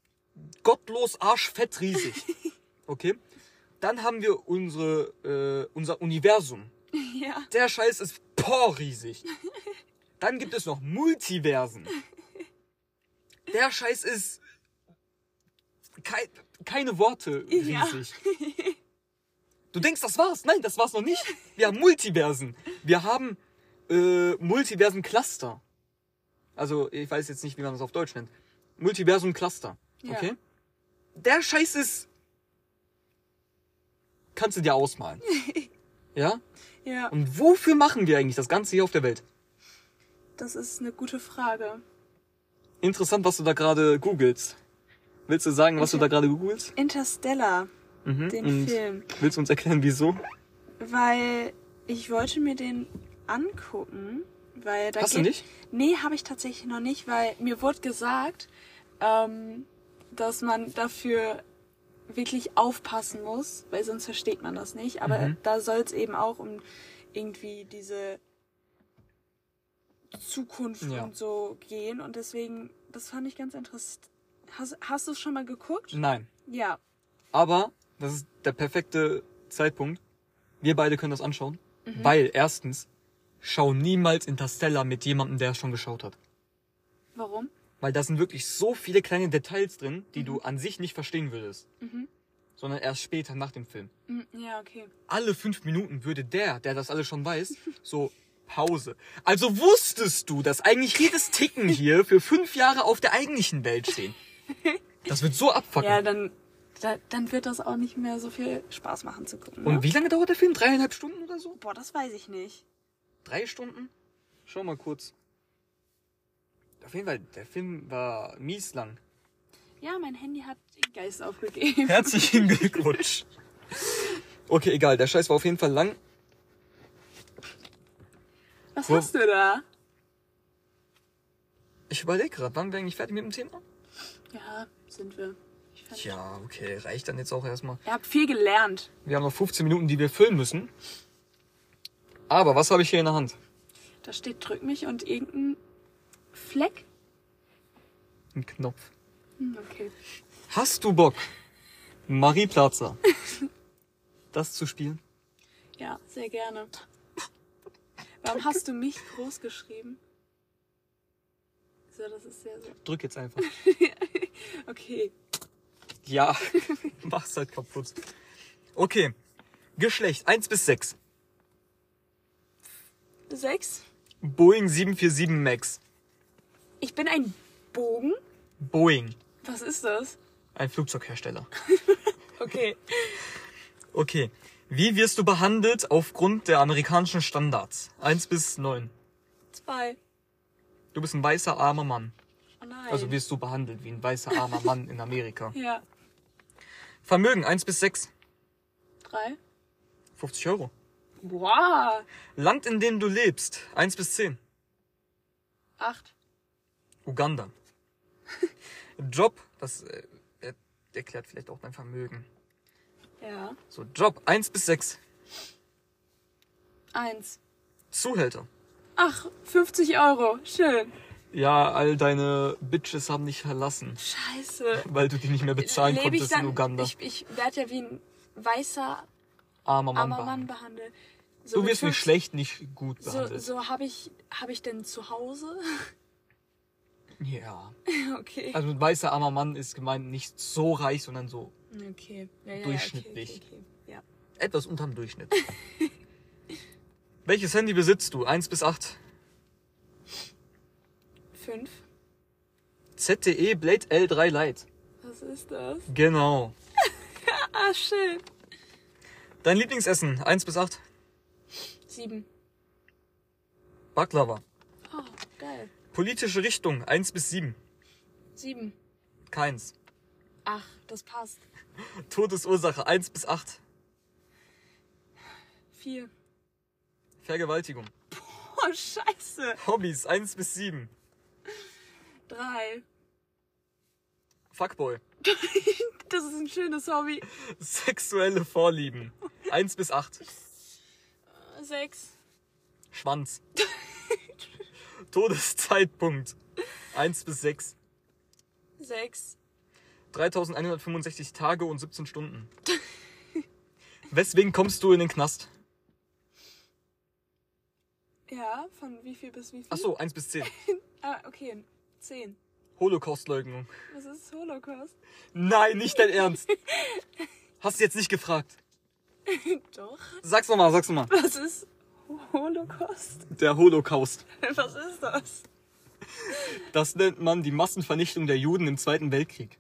gottlos arschfett riesig. Okay? Dann haben wir unsere, äh, unser Universum. Ja. Der Scheiß ist boah riesig. Dann gibt es noch Multiversen. Der Scheiß ist kei keine Worte Ja. riesig. Du denkst, das war's? Nein, das war's noch nicht. Wir haben Multiversen. Wir haben äh, Multiversen-Cluster. Also, ich weiß jetzt nicht, wie man das auf Deutsch nennt. Multiversum-Cluster. Ja. Okay? Der Scheiß ist. Kannst du dir ausmalen. ja? Ja. Und wofür machen wir eigentlich das Ganze hier auf der Welt? Das ist eine gute Frage. Interessant, was du da gerade googelst. Willst du sagen, was Ich- du da gerade googelst? Interstellar, Mhm. den Und Film. willst du uns erklären, wieso? Weil ich wollte mir den angucken, weil da Hast du nicht? Nee, habe ich tatsächlich noch nicht, weil mir wurde gesagt, ähm, dass man dafür wirklich aufpassen muss, weil sonst versteht man das nicht. Aber Mhm. da soll es eben auch um irgendwie diese Zukunft Ja. und so gehen. Und deswegen, das fand ich ganz interessant. Hast, hast du es schon mal geguckt? Nein. Ja. Aber das ist der perfekte Zeitpunkt. Wir beide können das anschauen. Mhm. Weil, erstens, schau niemals Interstellar mit jemandem, der es schon geschaut hat. Warum? Weil da sind wirklich so viele kleine Details drin, die du an sich nicht verstehen würdest. Sondern erst später nach dem Film. Hm, Ja, okay. Alle fünf Minuten würde der, der das alles schon weiß, so Pause. Also wusstest du, dass eigentlich jedes Ticken hier für fünf Jahre auf der eigentlichen Welt stehen? Das wird so abfucken. Ja, dann, da, dann wird das auch nicht mehr so viel Spaß machen zu gucken. Ne? Und wie lange dauert der Film? Dreieinhalb Stunden oder so? Boah, das weiß ich nicht. Drei Stunden? Schau mal kurz. Auf jeden Fall, der Film war mies lang. Ja, mein Handy hat den Geist aufgegeben. Herzlichen Glückwunsch. Okay, egal, der Scheiß war auf jeden Fall lang. Was Wo- hast du da? Ich überlege gerade, waren wir eigentlich fertig mit dem Thema? Ja, sind wir. Ja, okay, reicht dann jetzt auch erstmal. Ihr habt viel gelernt. Wir haben noch 15 Minuten, die wir füllen müssen. Aber was habe ich hier in der Hand? Da steht drück mich und irgendein Fleck. Ein Knopf. Hm, okay. Hast du Bock, Marie Plaza, das zu spielen? Ja, sehr gerne. Warum hast du mich groß geschrieben? So, das ist sehr so. Drück jetzt einfach. Okay. Ja, mach's halt kaputt. Okay, Geschlecht 1 bis 6. Sechs. Boeing 747 Max. Ich bin ein Bogen. Boeing, Was ist das? ein Flugzeughersteller. Okay. Okay, wie wirst du behandelt aufgrund der amerikanischen Standards? 1 bis 9. Zwei. Du bist ein weißer armer Mann. Oh nein. Also wirst du behandelt wie ein weißer armer Mann in Amerika. ja. Vermögen 1 bis 6. Drei. 50 Euro. Wow. Land, in dem du lebst. 1 bis 10. Acht. Uganda. Job, das äh, er- erklärt vielleicht auch dein Vermögen. Ja. So, Job 1 bis 6. Eins. Zuhälter. Ach, 50 Euro. Schön. Ja, all deine Bitches haben dich verlassen, Scheiße. weil du die nicht mehr bezahlen Lebe ich konntest dann, in Uganda. Ich, ich werde ja wie ein weißer, armer Mann. armer Mann behandelt. So Du wirst nicht 50 schlecht, nicht gut So, behandelt. so habe ich, habe ich denn zu Hause? Ja. okay. Also mit weißer armer Mann ist gemeint nicht so reich, sondern so okay. Ja, ja, durchschnittlich. Okay, okay, okay. Ja. etwas unterm Durchschnitt. Welches Handy besitzt du? 1 bis 8. Fünf. ZTE Blade L3 Lite. Was ist das? Genau. Ah, schön. Dein Lieblingsessen? 1 bis 8. Sieben. Baklava. Oh, geil. Politische Richtung? 1 bis 7. Sieben. Keins. Ach, das passt. Todesursache? 1 bis 8. Vier. Vergewaltigung. Oh, scheiße. Hobbys? 1 bis 7. Drei. Fuckboy. Das ist ein schönes Hobby. Sexuelle Vorlieben? 1 bis 8. Sechs. Schwanz. Todeszeitpunkt? 1 bis 6. Sechs. 3165 Tage und 17 Stunden. Weswegen kommst du in den Knast? Ja, von wie viel bis wie viel? Ach so, 1 bis 10. Ah, okay. Zehn. Holocaustleugnung. Was ist Holocaust? Nein, nicht dein Ernst. Hast du jetzt nicht gefragt. Doch. Sag's nochmal, sag's nochmal. Was ist Holocaust? Der Holocaust. Was ist das? Das nennt man die Massenvernichtung der Juden im Zweiten Weltkrieg.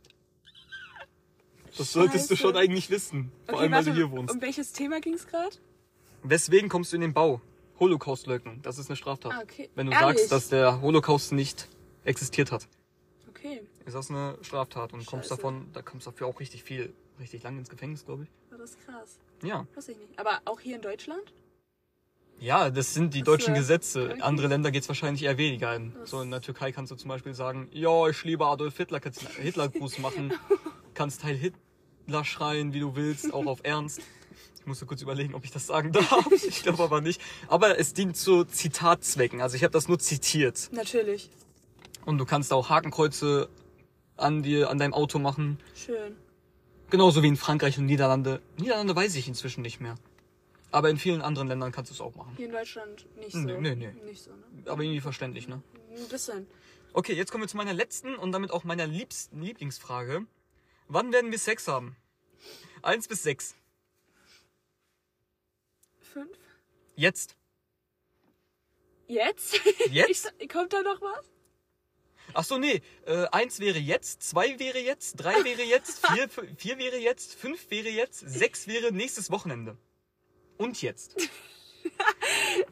Das solltest du Scheiße. schon eigentlich wissen. Vor allem, weil du hier wohnst. Um welches Thema ging's gerade? Weswegen kommst du in den Bau? Holocaustleugnung. Das ist eine Straftat. Ah, okay. Wenn du Ehrlich? sagst, dass der Holocaust nicht existiert hat. Okay, ist das eine Straftat und kommst Scheiße. davon, da kommst dafür auch richtig viel, richtig lang ins Gefängnis, glaube ich. war das krass. Ja. Weiß ich nicht. Aber auch hier in Deutschland? Ja, das sind die Das, deutschen äh, Gesetze. okay. Andere Länder geht's wahrscheinlich eher weniger. In, Das- so in der Türkei kannst du zum Beispiel sagen, ja, ich liebe Adolf Hitler, kannst Hitlergruß machen, kannst Teil Hitler schreien, wie du willst, auch auf Ernst. Ich musste kurz überlegen, ob ich das sagen darf. Ich glaube aber nicht. Aber es dient zu Zitatzwecken. Also ich habe das nur zitiert. Natürlich. Und du kannst auch Hakenkreuze an dir, an deinem Auto machen. Schön. Genauso wie in Frankreich und Niederlande. Niederlande weiß ich inzwischen nicht mehr. Aber in vielen anderen Ländern kannst du es auch machen. Hier in Deutschland nicht so. Nee, nee, nee. Nicht so, ne? Aber irgendwie verständlich, ne? Ein bisschen. Okay, jetzt kommen wir zu meiner letzten und damit auch meiner liebsten Lieblingsfrage. Wann werden wir Sex haben? Eins bis sechs. Fünf? Jetzt. Jetzt? Jetzt? Ich, kommt da noch was? Ach so, nee. Äh, eins wäre jetzt, zwei wäre jetzt, drei wäre jetzt, vier, vier wäre jetzt, fünf wäre jetzt, sechs wäre nächstes Wochenende. Und jetzt.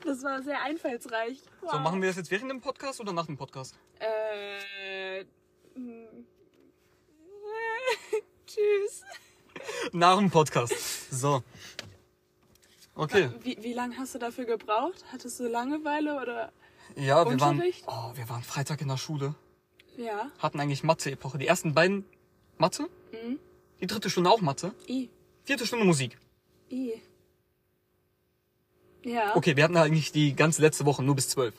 Das war sehr einfallsreich. Wow. So, machen wir das jetzt während dem Podcast oder nach dem Podcast? Äh. Tschüss. Nach dem Podcast. So. Okay. Wie, wie lange hast du dafür gebraucht? Hattest du Langeweile oder? Ja, wir waren, Unterricht? oh, wir waren Freitag in der Schule. Ja. Hatten eigentlich Mathe-Epoche. Die ersten beiden Mathe. Mhm. Die dritte Stunde auch Mathe. I. Vierte Stunde Musik. I. Ja. Okay, wir hatten eigentlich die ganze letzte Woche nur bis zwölf.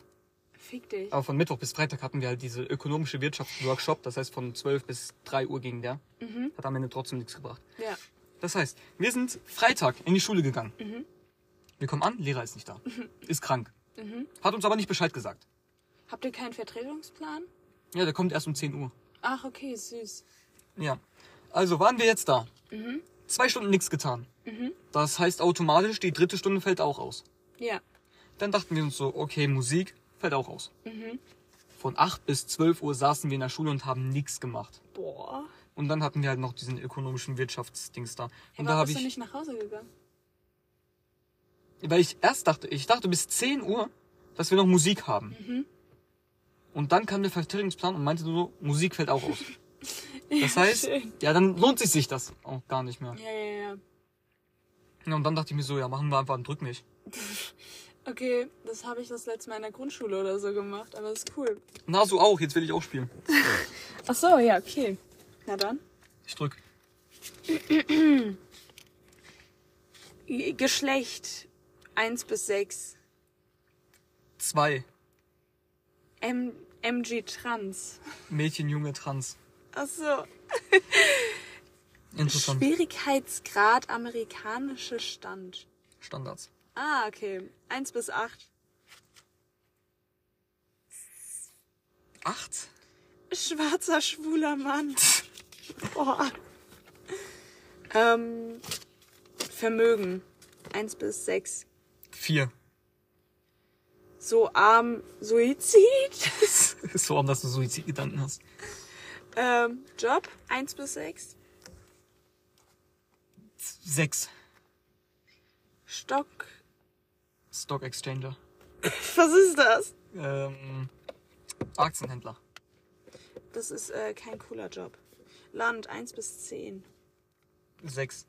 Fick dich. Aber von Mittwoch bis Freitag hatten wir halt diese ökonomische Wirtschaftsworkshop. Das heißt, von 12 bis 3 Uhr ging der. Mhm. Hat am Ende trotzdem nichts gebracht. Ja. Das heißt, wir sind Freitag in die Schule gegangen. Mhm. Wir kommen an, Lehrer ist nicht da. Ist krank. Hat uns aber nicht Bescheid gesagt. Habt ihr keinen Vertretungsplan? Ja, der kommt erst um 10 Uhr. Ach, okay, süß. Ja. Also waren wir jetzt da. Zwei Stunden nichts getan. Das heißt automatisch, die dritte Stunde fällt auch aus. Ja. Dann dachten wir uns so, okay, Musik fällt auch aus. Von 8 bis 12 Uhr saßen wir in der Schule und haben nichts gemacht. Boah. Und dann hatten wir halt noch diesen ökonomischen Wirtschaftsdings da. Hey, Und da warum habe bist du ich, nicht nach Hause gegangen? weil ich erst dachte, ich dachte bis 10 Uhr, dass wir noch Musik haben. Und dann kam der Vertretungsplan und meinte so, Musik fällt auch aus. Das heißt, schön. ja, dann lohnt sich sich das auch gar nicht mehr. Ja, ja, ja. Ja, und dann dachte ich mir so, ja, machen wir einfach einen Drück mich. Okay, das habe ich das letzte Mal in der Grundschule oder so gemacht, aber ist cool. Na, so auch, jetzt will ich auch spielen. Ach so, ja, okay. Na dann. Ich drück. Geschlecht 1 bis 6. Zwei. M MG Trans. Mädchen, Junge, Trans. Ach so. Interessant. Schwierigkeitsgrad amerikanische Stand. Standards. Ah, okay. 1 bis 8. Acht? Schwarzer, schwuler Mann. Boah. Ähm, Vermögen. 1 bis 6. Vier. So arm, Suizid. so arm, dass du Suizidgedanken hast. ähm, Job. 1 bis 6. Sechs. Stock. Stock Exchanger. Was ist das? Ähm, Aktienhändler. Das ist äh, kein cooler Job. Land 1 bis 10. Sechs.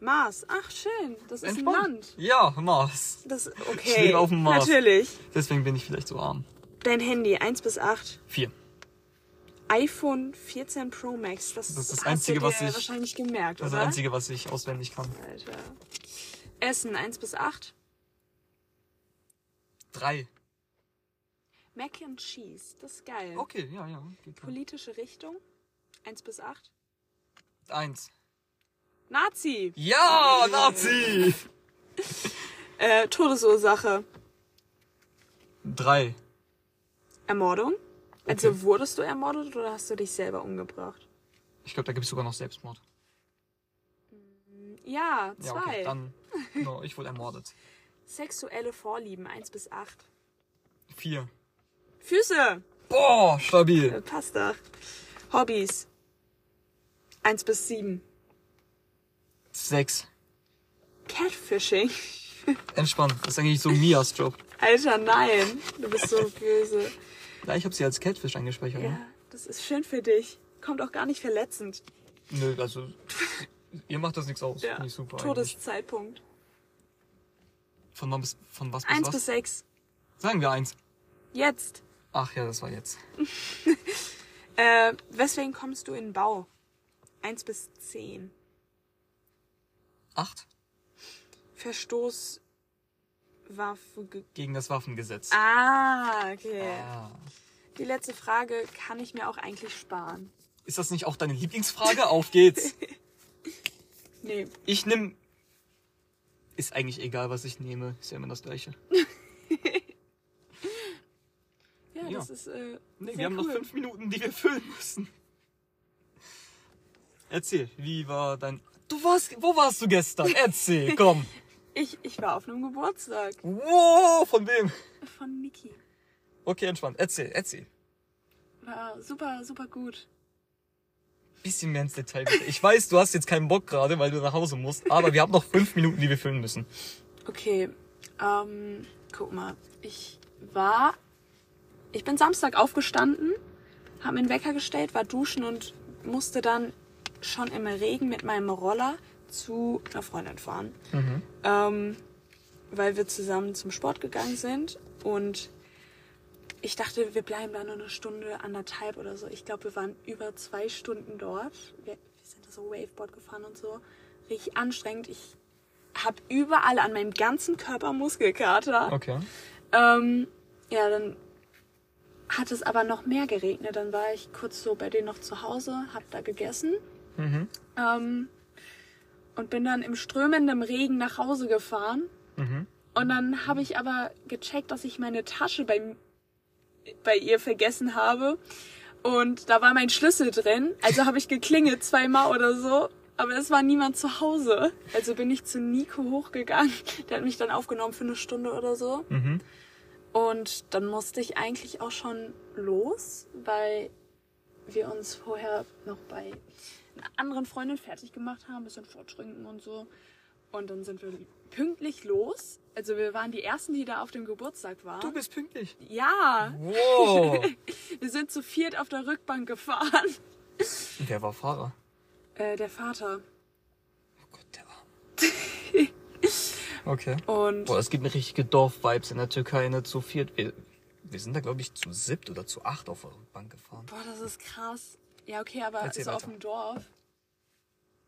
Mars. Ach, schön. Das ist ein. Land. Ja, Mars. Das, Ich okay. lebe auf dem Mars. Natürlich. Deswegen bin ich vielleicht so arm. Dein Handy 1 bis 8. Vier. iPhone 14 Pro Max. Das, Das ist das Einzige, was ich- wahrscheinlich gemerkt, Das ist oder? das Einzige, was ich auswendig kann. Alter. Essen 1 bis 8. Drei. Mac and Cheese. Das ist geil. Okay, ja, ja. Geht klar. Politische Richtung 1 bis 8. Eins. Nazi. Ja, Nazi! Äh, Todesursache. Drei. Ermordung. Also Okay. wurdest du ermordet oder hast du dich selber umgebracht? Ich glaube, da gibt es sogar noch Selbstmord. Ja, Ja, zwei. okay, dann. No, ich wurde ermordet. Sexuelle Vorlieben 1 bis 8. Vier. Füße. Boah, Äh, stabil. passt doch. Hobbys. 1 bis 7. Sechs. Catfishing. Entspannt. Das ist eigentlich so Mias Job. Alter, nein. Du bist so böse. Ja, ich habe sie als Catfish eingespeichert. Ja, Ne? das ist schön für dich. Kommt auch gar nicht verletzend. Nö, also. Ihr macht das nichts aus. Ja. Ich super. eigentlich. Von, wann bis, von was bis 1 was? bis 6. Sagen wir eins. Jetzt. Ach ja, das war jetzt. Äh, weswegen kommst du in den Bau? 1 bis 10. Acht. Verstoß. Waffe. ge- Gegen das Waffengesetz. Ah, okay. Ah. Die letzte Frage kann ich mir auch eigentlich sparen. Ist das nicht auch deine Lieblingsfrage? Auf geht's. Nee. Ich nimm. Ist eigentlich egal, was ich nehme. Ist ja immer das Gleiche. Ja, Ja. das ist äh, Nee, wir haben cool. noch fünf Minuten, die wir füllen müssen. Erzähl, wie war dein... Du warst... Wo warst du gestern? Erzähl, komm. Ich, ich war auf einem Geburtstag Wow, von wem? von Niki. Okay, entspannt. Erzähl, erzähl. War super, super gut. Bisschen mehr ins Detail bitte. Ich weiß, du hast jetzt keinen Bock gerade, weil du nach Hause musst, aber wir haben noch fünf Minuten, die wir füllen müssen. Okay, ähm, guck mal. Ich war. Ich bin Samstag aufgestanden, habe mir einen Wecker gestellt, war duschen und musste dann schon im Regen mit meinem Roller zu einer Freundin fahren. Ähm, weil wir zusammen zum Sport gegangen sind und ich dachte, wir bleiben da nur eine Stunde, anderthalb oder so. Ich glaube, wir waren über zwei Stunden dort. Wir, wir sind da so Waveboard gefahren und so. Richtig anstrengend. Ich habe überall an meinem ganzen Körper Muskelkater. Okay. Ähm, ja, dann hat es aber noch mehr geregnet. Dann war ich kurz so bei denen noch zu Hause, hab da gegessen. Mhm. Ähm, und bin dann im strömenden Regen nach Hause gefahren. Mhm. Und dann habe ich aber gecheckt, dass ich meine Tasche bei, bei ihr vergessen habe. Und da war mein Schlüssel drin. Also habe ich geklingelt zweimal oder so. Aber es war niemand zu Hause. Also bin ich zu Nico hochgegangen. Der hat mich dann aufgenommen für eine Stunde oder so. Mhm. Und dann musste ich eigentlich auch schon los, weil wir uns vorher noch bei einer anderen Freundin fertig gemacht haben, ein bisschen vortrinken und so. Und dann sind wir pünktlich los. Also wir waren die Ersten, die da auf dem Geburtstag waren. Du bist pünktlich. ja, Wow. wir sind zu viert auf der Rückbank gefahren. Wer war Fahrer? Äh, der Vater. Oh Gott, der Arm. Okay. Und Boah, es gibt eine richtige Dorf-Vibes in der Türkei, nicht zu viert. Wir, wir sind da, glaube ich, zu siebt oder zu acht auf der Rückbank gefahren. boah, das ist krass. Ja, okay, aber Erzähl so auf weiter. dem Dorf.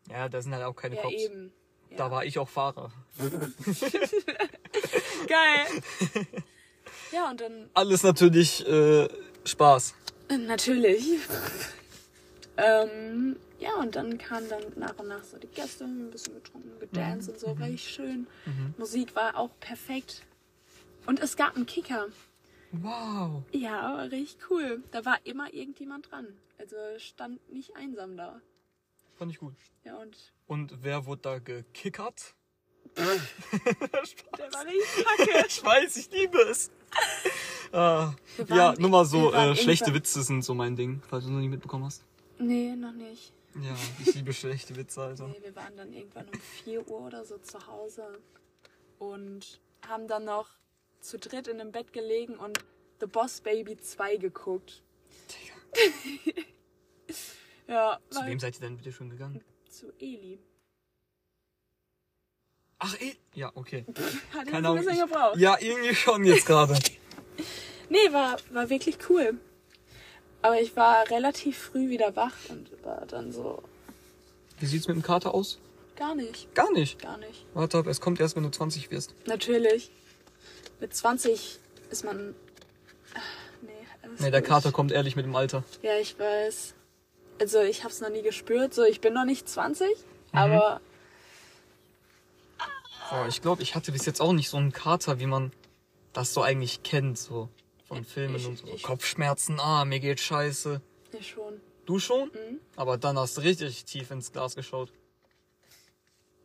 Ja, da sind halt auch keine Ja, Cops. eben. Ja. Da war ich auch Fahrer. Geil. ja, und dann Alles natürlich äh, Spaß. Natürlich. ähm, ja, und dann kamen dann nach und nach so die Gäste, ein bisschen getrunken, gedanced und so, war richtig schön. Musik war auch perfekt. Und es gab einen Kicker. Wow. Ja, war richtig cool. Da war immer irgendjemand dran. Also stand nicht einsam da. Fand ich gut. Ja, und Und wer wurde da gekickert? der war richtig kacke. Ich weiß, ich liebe es. Wir ja, nur mal so, äh, schlechte irgendwann- Witze sind so mein Ding, falls du noch nie mitbekommen hast. Nee, noch nicht. Ja, ich liebe schlechte Witze, Alter. Nee, wir waren dann irgendwann um 4 Uhr oder so zu Hause und haben dann noch zu dritt in einem Bett gelegen und The Boss Baby 2 geguckt. Ja, Zu wem seid ihr denn bitte schon gegangen? zu Eli. Ach, eh. Ja, okay. Hat Keine ein Ahnung. bisschen Ich, gebraucht. ja, irgendwie schon jetzt gerade. Nee, war, war wirklich cool. Aber ich war relativ früh wieder wach und war dann so, Wie sieht's mit dem Kater aus? gar nicht, Gar nicht. gar nicht. Warte ab, es kommt erst, wenn du 20 wirst. Natürlich. Mit 20 ist man. Ah, Nee, Nee, der. Kater kommt ehrlich mit dem Alter. Ja, ich weiß. Also ich hab's noch nie gespürt. So, ich bin noch nicht 20, Mhm. aber Boah, ich glaube, ich hatte bis jetzt auch nicht so einen Kater, wie man das so eigentlich kennt, so von Filmen Ich- und so. ich- Kopfschmerzen, ah, mir geht scheiße. ich schon. Du schon? Mhm. Aber dann hast du richtig tief ins Glas geschaut.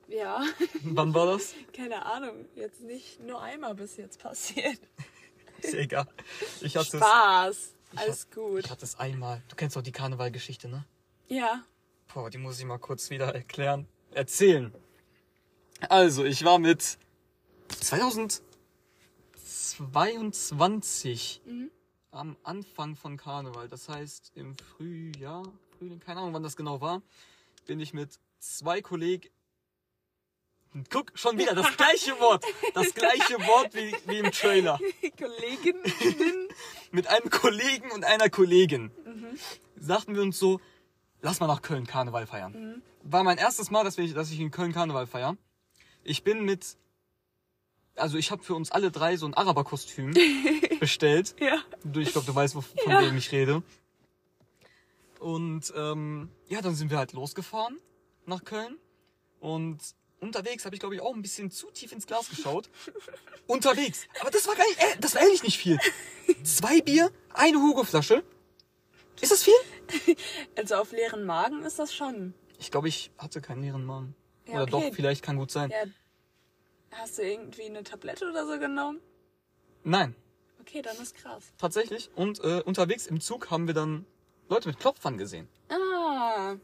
Ja, Wann war das? keine Ahnung. Jetzt nicht nur einmal bis jetzt passiert. Ist egal. Ich hatte es. Ich Alles hab- gut. Ich hatte es einmal. Du kennst doch die Karnevalgeschichte, ne? Ja. Boah, die muss ich mal kurz wieder erklären. Erzählen. Also, ich war mit 2022 Mhm. am Anfang von Karneval. Das heißt, im Frühjahr, Frühling, keine Ahnung, wann das genau war, bin ich mit zwei Kollegen. Guck, schon wieder das gleiche Wort. Das gleiche Wort wie, wie im Trailer. Kolleginnen. Mit einem Kollegen und einer Kollegin. Sagten wir uns so, lass mal nach Köln Karneval feiern. War mein erstes Mal, dass, wir, dass ich in Köln Karneval feier. Ich bin mit, also ich habe für uns alle drei so ein Araberkostüm bestellt. ja. Ich glaube, du weißt, von Ja. wem ich rede. Und ähm, ja, dann sind wir halt losgefahren nach Köln. Und unterwegs habe ich, glaube ich, auch ein bisschen zu tief ins Glas geschaut. unterwegs. Aber das war gar nicht, äh, das war ehrlich nicht viel. Zwei Bier, eine Hugo-Flasche. Ist das viel? Also auf leeren Magen ist das schon. Ich glaube, ich hatte keinen leeren Magen. Ja, Oder okay. doch, vielleicht kann gut sein. Ja. Hast du irgendwie eine Tablette oder so genommen? Nein, Okay, dann ist krass. tatsächlich. Und äh, unterwegs im Zug haben wir dann Leute mit Klopfern gesehen. Ah.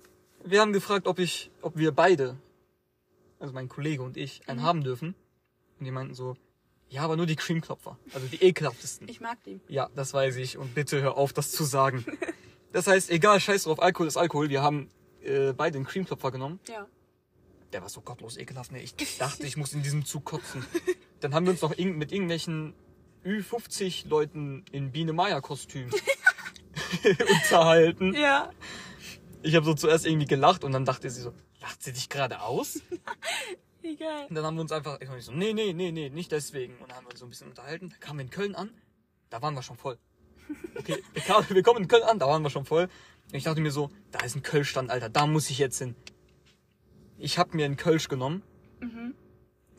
Wir haben gefragt, ob ich, ob wir beide, also mein Kollege und ich, einen haben dürfen. Und die meinten so, ja, aber nur die Creamklopfer. Also die ekelhaftesten. Ich mag die. Ja, das weiß ich. Und bitte hör auf, das zu sagen. Das heißt, egal, scheiß drauf, Alkohol ist Alkohol. Wir haben äh, beide einen Creamklopfer genommen. Ja. Der war so gottlos ekelhaft. Ne? Ich dachte, ich muss in diesem Zug kotzen. Dann haben wir uns noch mit irgendwelchen Ü50-Leuten in Biene-Meier-Kostüm unterhalten. Ja. Ich habe so zuerst irgendwie gelacht und dann dachte sie so, lacht sie dich gerade aus? Egal. Und dann haben wir uns einfach, ich so, nee, nee, nee, nee, nicht deswegen. Und dann haben wir uns so ein bisschen unterhalten. Da kamen wir in Köln an, da waren wir schon voll. Okay, wir, kamen, wir kommen in Köln an, da waren wir schon voll. Und ich dachte mir so, da ist ein Kölschstand, Alter, da muss ich jetzt hin. Ich habe mir einen Kölsch genommen.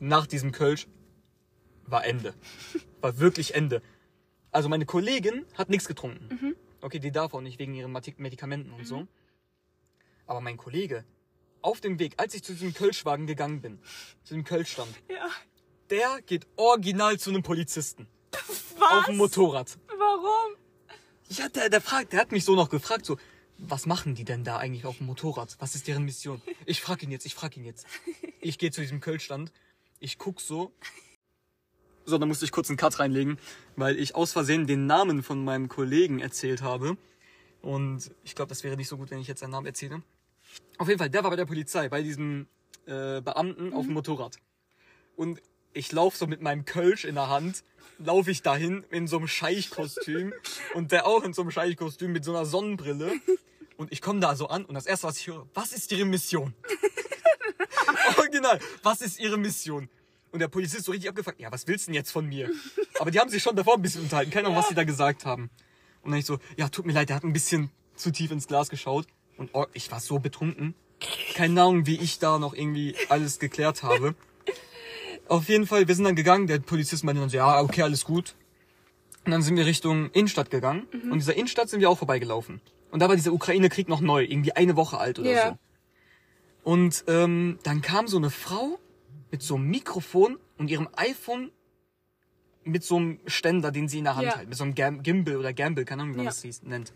Nach diesem Kölsch war Ende. War wirklich Ende. Also meine Kollegin hat nichts getrunken. Okay, die darf auch nicht wegen ihren Medikamenten und so. Aber mein Kollege, auf dem Weg, als ich zu diesem Kölschwagen gegangen bin, zu dem Kölschstand, Ja. der geht original zu einem Polizisten. Was? Auf dem Motorrad. Warum? Ja, der, der fragt, der hat mich so noch gefragt, so, was machen die denn da eigentlich auf dem Motorrad? Was ist deren Mission? Ich frag ihn jetzt, ich frag ihn jetzt. Ich gehe zu diesem Kölschstand, ich guck so. So, da musste ich kurz einen Cut reinlegen, weil ich aus Versehen den Namen von meinem Kollegen erzählt habe. Und ich glaube, das wäre nicht so gut, wenn ich jetzt seinen Namen erzähle. Auf jeden Fall, der war bei der Polizei, bei diesem äh, Beamten auf dem Motorrad. Und ich laufe so mit meinem Kölsch in der Hand, laufe ich dahin in so einem Scheichkostüm und der auch in so einem Scheichkostüm mit so einer Sonnenbrille. Und ich komme da so an und das erste, was ich höre, was ist Ihre Mission? Original, was ist Ihre Mission? Und der Polizist so richtig abgefragt, ja, was willst du denn jetzt von mir? Aber die haben sich schon davor ein bisschen unterhalten, keine Ahnung, was sie da gesagt haben. Und dann ich so, ja, tut mir leid, der hat ein bisschen zu tief ins Glas geschaut. Und oh, ich war so betrunken. Keine Ahnung, wie ich da noch irgendwie alles geklärt habe. Auf jeden Fall, wir sind dann gegangen, der Polizist meinte dann so, ja, okay, alles gut. Und dann sind wir Richtung Innenstadt gegangen. Und dieser Innenstadt sind wir auch vorbeigelaufen. Und da war dieser Ukraine-Krieg noch neu, irgendwie eine Woche alt oder Ja. so. Und ähm, dann kam so eine Frau mit so einem Mikrofon und ihrem iPhone mit so einem Ständer, den sie in der Hand Ja. hält, mit so einem Gam Gimbal oder Gamble, keine Ahnung, wie man Ja. das hieß, nennt.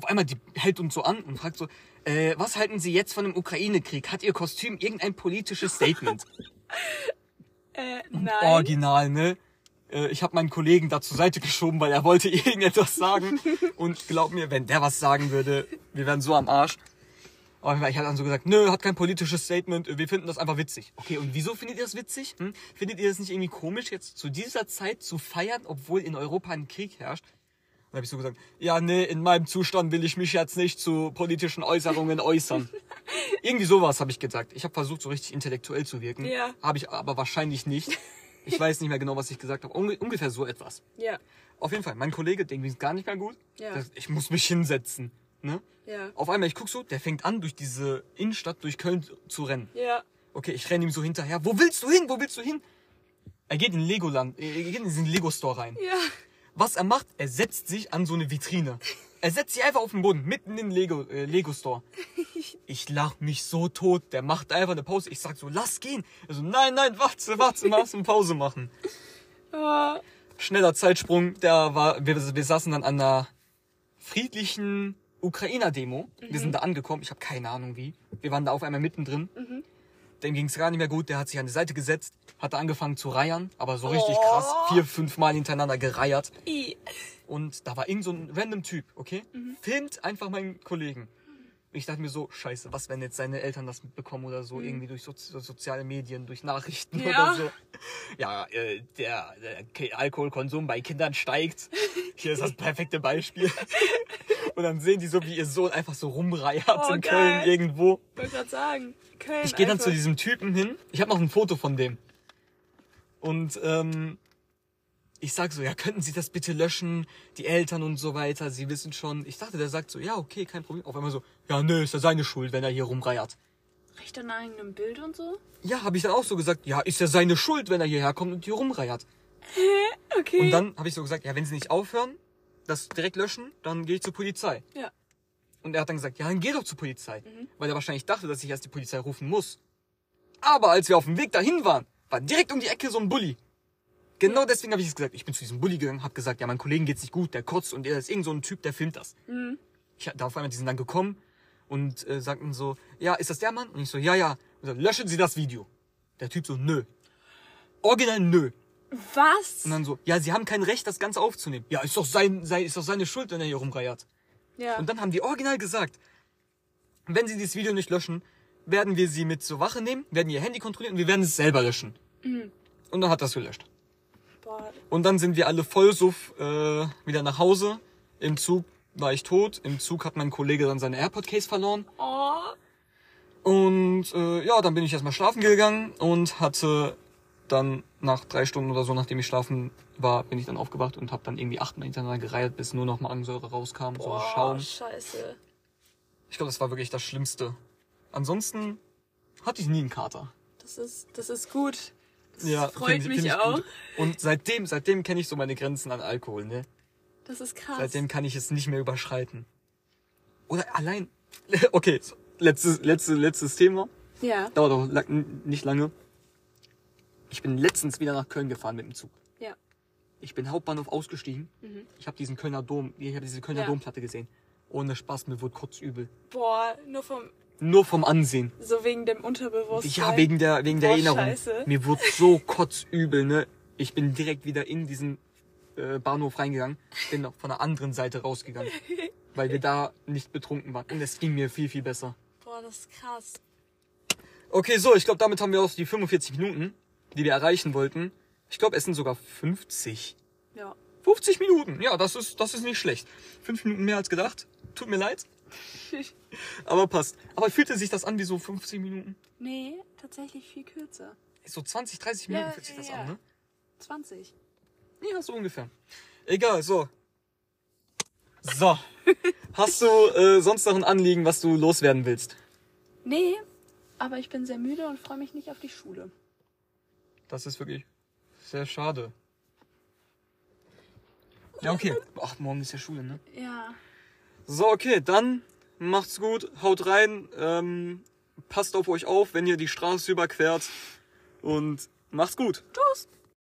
Auf einmal, die hält uns so an und fragt so, äh, was halten Sie jetzt von dem Ukraine-Krieg? Hat Ihr Kostüm irgendein politisches Statement? Äh, nein. Original, ne? Äh, Ich habe meinen Kollegen da zur Seite geschoben, weil er wollte irgendetwas sagen. Und glaub mir, wenn der was sagen würde, wir wären so am Arsch. Aber ich habe dann so gesagt, nö, hat kein politisches Statement, wir finden das einfach witzig. Okay, und wieso findet ihr das witzig? Hm? Findet ihr das nicht irgendwie komisch, jetzt zu dieser Zeit zu feiern, obwohl in Europa ein Krieg herrscht? Dann habe ich so gesagt, ja, nee, in meinem Zustand will ich mich jetzt nicht zu politischen Äußerungen äußern. Irgendwie sowas habe ich gesagt. Ich habe versucht, so richtig intellektuell zu wirken. Ja. Habe ich aber wahrscheinlich nicht. Ich weiß nicht mehr genau, was ich gesagt habe. Unge ungefähr so etwas. Ja. Auf jeden Fall, mein Kollege, dem ging es gar nicht mehr gut. Ja. Das- Ich muss mich hinsetzen. Ne? Ja. Auf einmal, ich guck so, der fängt an, durch diese Innenstadt, durch Köln zu rennen. Ja. Okay, ich renne ihm so hinterher. Wo willst du hin? Wo willst du hin? Er geht in Legoland, er geht in diesen Lego-Store rein. Ja. Was er macht, er setzt sich an so eine Vitrine. Er setzt sich einfach auf den Boden, mitten in den Lego, äh, Lego Store. Ich lach mich so tot. Der macht einfach eine Pause. Ich sag so, lass gehen. Er so, nein, nein, warte, warte, lass eine Pause machen. Oh, Schneller Zeitsprung. Der war, wir, wir saßen dann an einer friedlichen Ukrainer-Demo. Wir sind da angekommen. Ich habe keine Ahnung wie. Wir waren da auf einmal mittendrin. Dem ging's gar nicht mehr gut. Der hat sich an die Seite gesetzt, hat angefangen zu reiern, aber so richtig Oh. krass. Vier, fünf Mal hintereinander gereiert. i. Und da war irgend so ein random Typ, okay? Filmt einfach meinen Kollegen. Ich dachte mir so, scheiße, was, wenn jetzt seine Eltern das mitbekommen oder so, irgendwie durch so, so soziale Medien, durch Nachrichten Ja. oder so. Ja, äh, der, der Alkoholkonsum bei Kindern steigt. Hier ist das perfekte Beispiel. Und dann sehen die so, wie ihr Sohn einfach so rumreiert Oh, in geil. Köln irgendwo. Wollte gerade sagen. Köln. Ich gehe dann zu diesem Typen hin. Ich habe noch ein Foto von dem. Und ähm, ich sag so, ja, könnten Sie das bitte löschen? Die Eltern und so weiter, Sie wissen schon. Ich dachte, der sagt so, ja, okay, kein Problem. Auf einmal so, ja, nö, ist ja seine Schuld, wenn er hier rumreiert. Recht an eigenem Bild und so? Ja, habe ich dann auch so gesagt, ja, ist ja seine Schuld, wenn er hierher kommt und hier rumreiert. Okay. Und dann habe ich so gesagt, ja, wenn sie nicht aufhören, das direkt löschen, dann gehe ich zur Polizei. Ja. Und er hat dann gesagt, ja, dann geh doch zur Polizei. Weil er wahrscheinlich dachte, dass ich erst die Polizei rufen muss. Aber als wir auf dem Weg dahin waren, war direkt um die Ecke so ein Bully. Genau deswegen habe ich es gesagt. Ich bin zu diesem Bully gegangen, habe gesagt, ja, meinem Kollegen geht's nicht gut, der kotzt und er ist irgend so ein Typ, der filmt das. Ich, da auf einmal, die sind dann gekommen und äh, sagten so, ja, ist das der Mann? Und ich so, ja, ja. Und so, löschen Sie das Video. Der Typ so, nö. Original nö. Was? Und dann so, ja, Sie haben kein Recht, das Ganze aufzunehmen. Ja, ist doch, sein, sein, ist doch seine Schuld, wenn er hier rumreiert. Ja. Und dann haben die original gesagt, wenn sie dieses Video nicht löschen, werden wir sie mit zur Wache nehmen, werden ihr Handy kontrollieren und wir werden es selber löschen. Und dann hat das gelöscht. Boah. Und dann sind wir alle voll suff äh, wieder nach Hause. Im Zug war ich tot. Im Zug hat mein Kollege dann seine AirPod-Case verloren. Oh. Und äh, ja, dann bin ich erstmal schlafen gegangen und hatte dann nach drei Stunden oder so, nachdem ich schlafen war, bin ich dann aufgewacht und habe dann irgendwie achtmal hintereinander gereiht, bis nur noch Magensäure rauskam, so Boah, Schaum. scheiße. Ich glaube, das war wirklich das Schlimmste. Ansonsten hatte ich nie einen Kater. Das ist, das ist gut. Das Ja, freut find- mich find auch. gut. Und seitdem, seitdem kenne ich so meine Grenzen an Alkohol, ne? Das ist krass. Seitdem kann ich es nicht mehr überschreiten. Oder allein. Okay, letztes, letztes, letztes Thema. ja. Dauert auch lang, nicht lange. Ich bin letztens wieder nach Köln gefahren mit dem Zug. Ja. Ich bin Hauptbahnhof ausgestiegen. Ich habe diesen Kölner Dom, ich habe diese Kölner Ja. Domplatte gesehen. Ohne Spaß, mir wurde kotzübel. Boah, nur vom, Nur vom Ansehen. so wegen dem Unterbewusstsein. Ja, wegen der, wegen der Erinnerung. scheiße. Mir wurde so kotzübel, ne? Ich bin direkt wieder in diesen äh, Bahnhof reingegangen, bin noch von der anderen Seite rausgegangen, weil wir da nicht betrunken waren. Und es ging mir viel, viel besser. Boah, das ist krass. Okay, so, ich glaube, damit haben wir auch die 45 Minuten, die wir erreichen wollten. Ich glaube, es sind sogar 50. Ja. 50 Minuten, ja, das ist, das ist nicht schlecht. Fünf Minuten mehr als gedacht. Tut mir leid, aber passt. Aber fühlte sich das an wie so 50 Minuten? nee, tatsächlich viel kürzer. So 20, 30 Minuten Ja, fühlt sich das ja. an, ne? 20. Ja, so ungefähr. Egal, so. So. Hast du äh, sonst noch ein Anliegen, was du loswerden willst? Nee, aber ich bin sehr müde und freue mich nicht auf die Schule. Das ist wirklich sehr schade. Ja, okay. Ach, morgen ist ja Schule, ne? Ja. So, okay, dann macht's gut, haut rein, ähm, passt auf euch auf, wenn ihr die Straße überquert und macht's gut. Tschüss.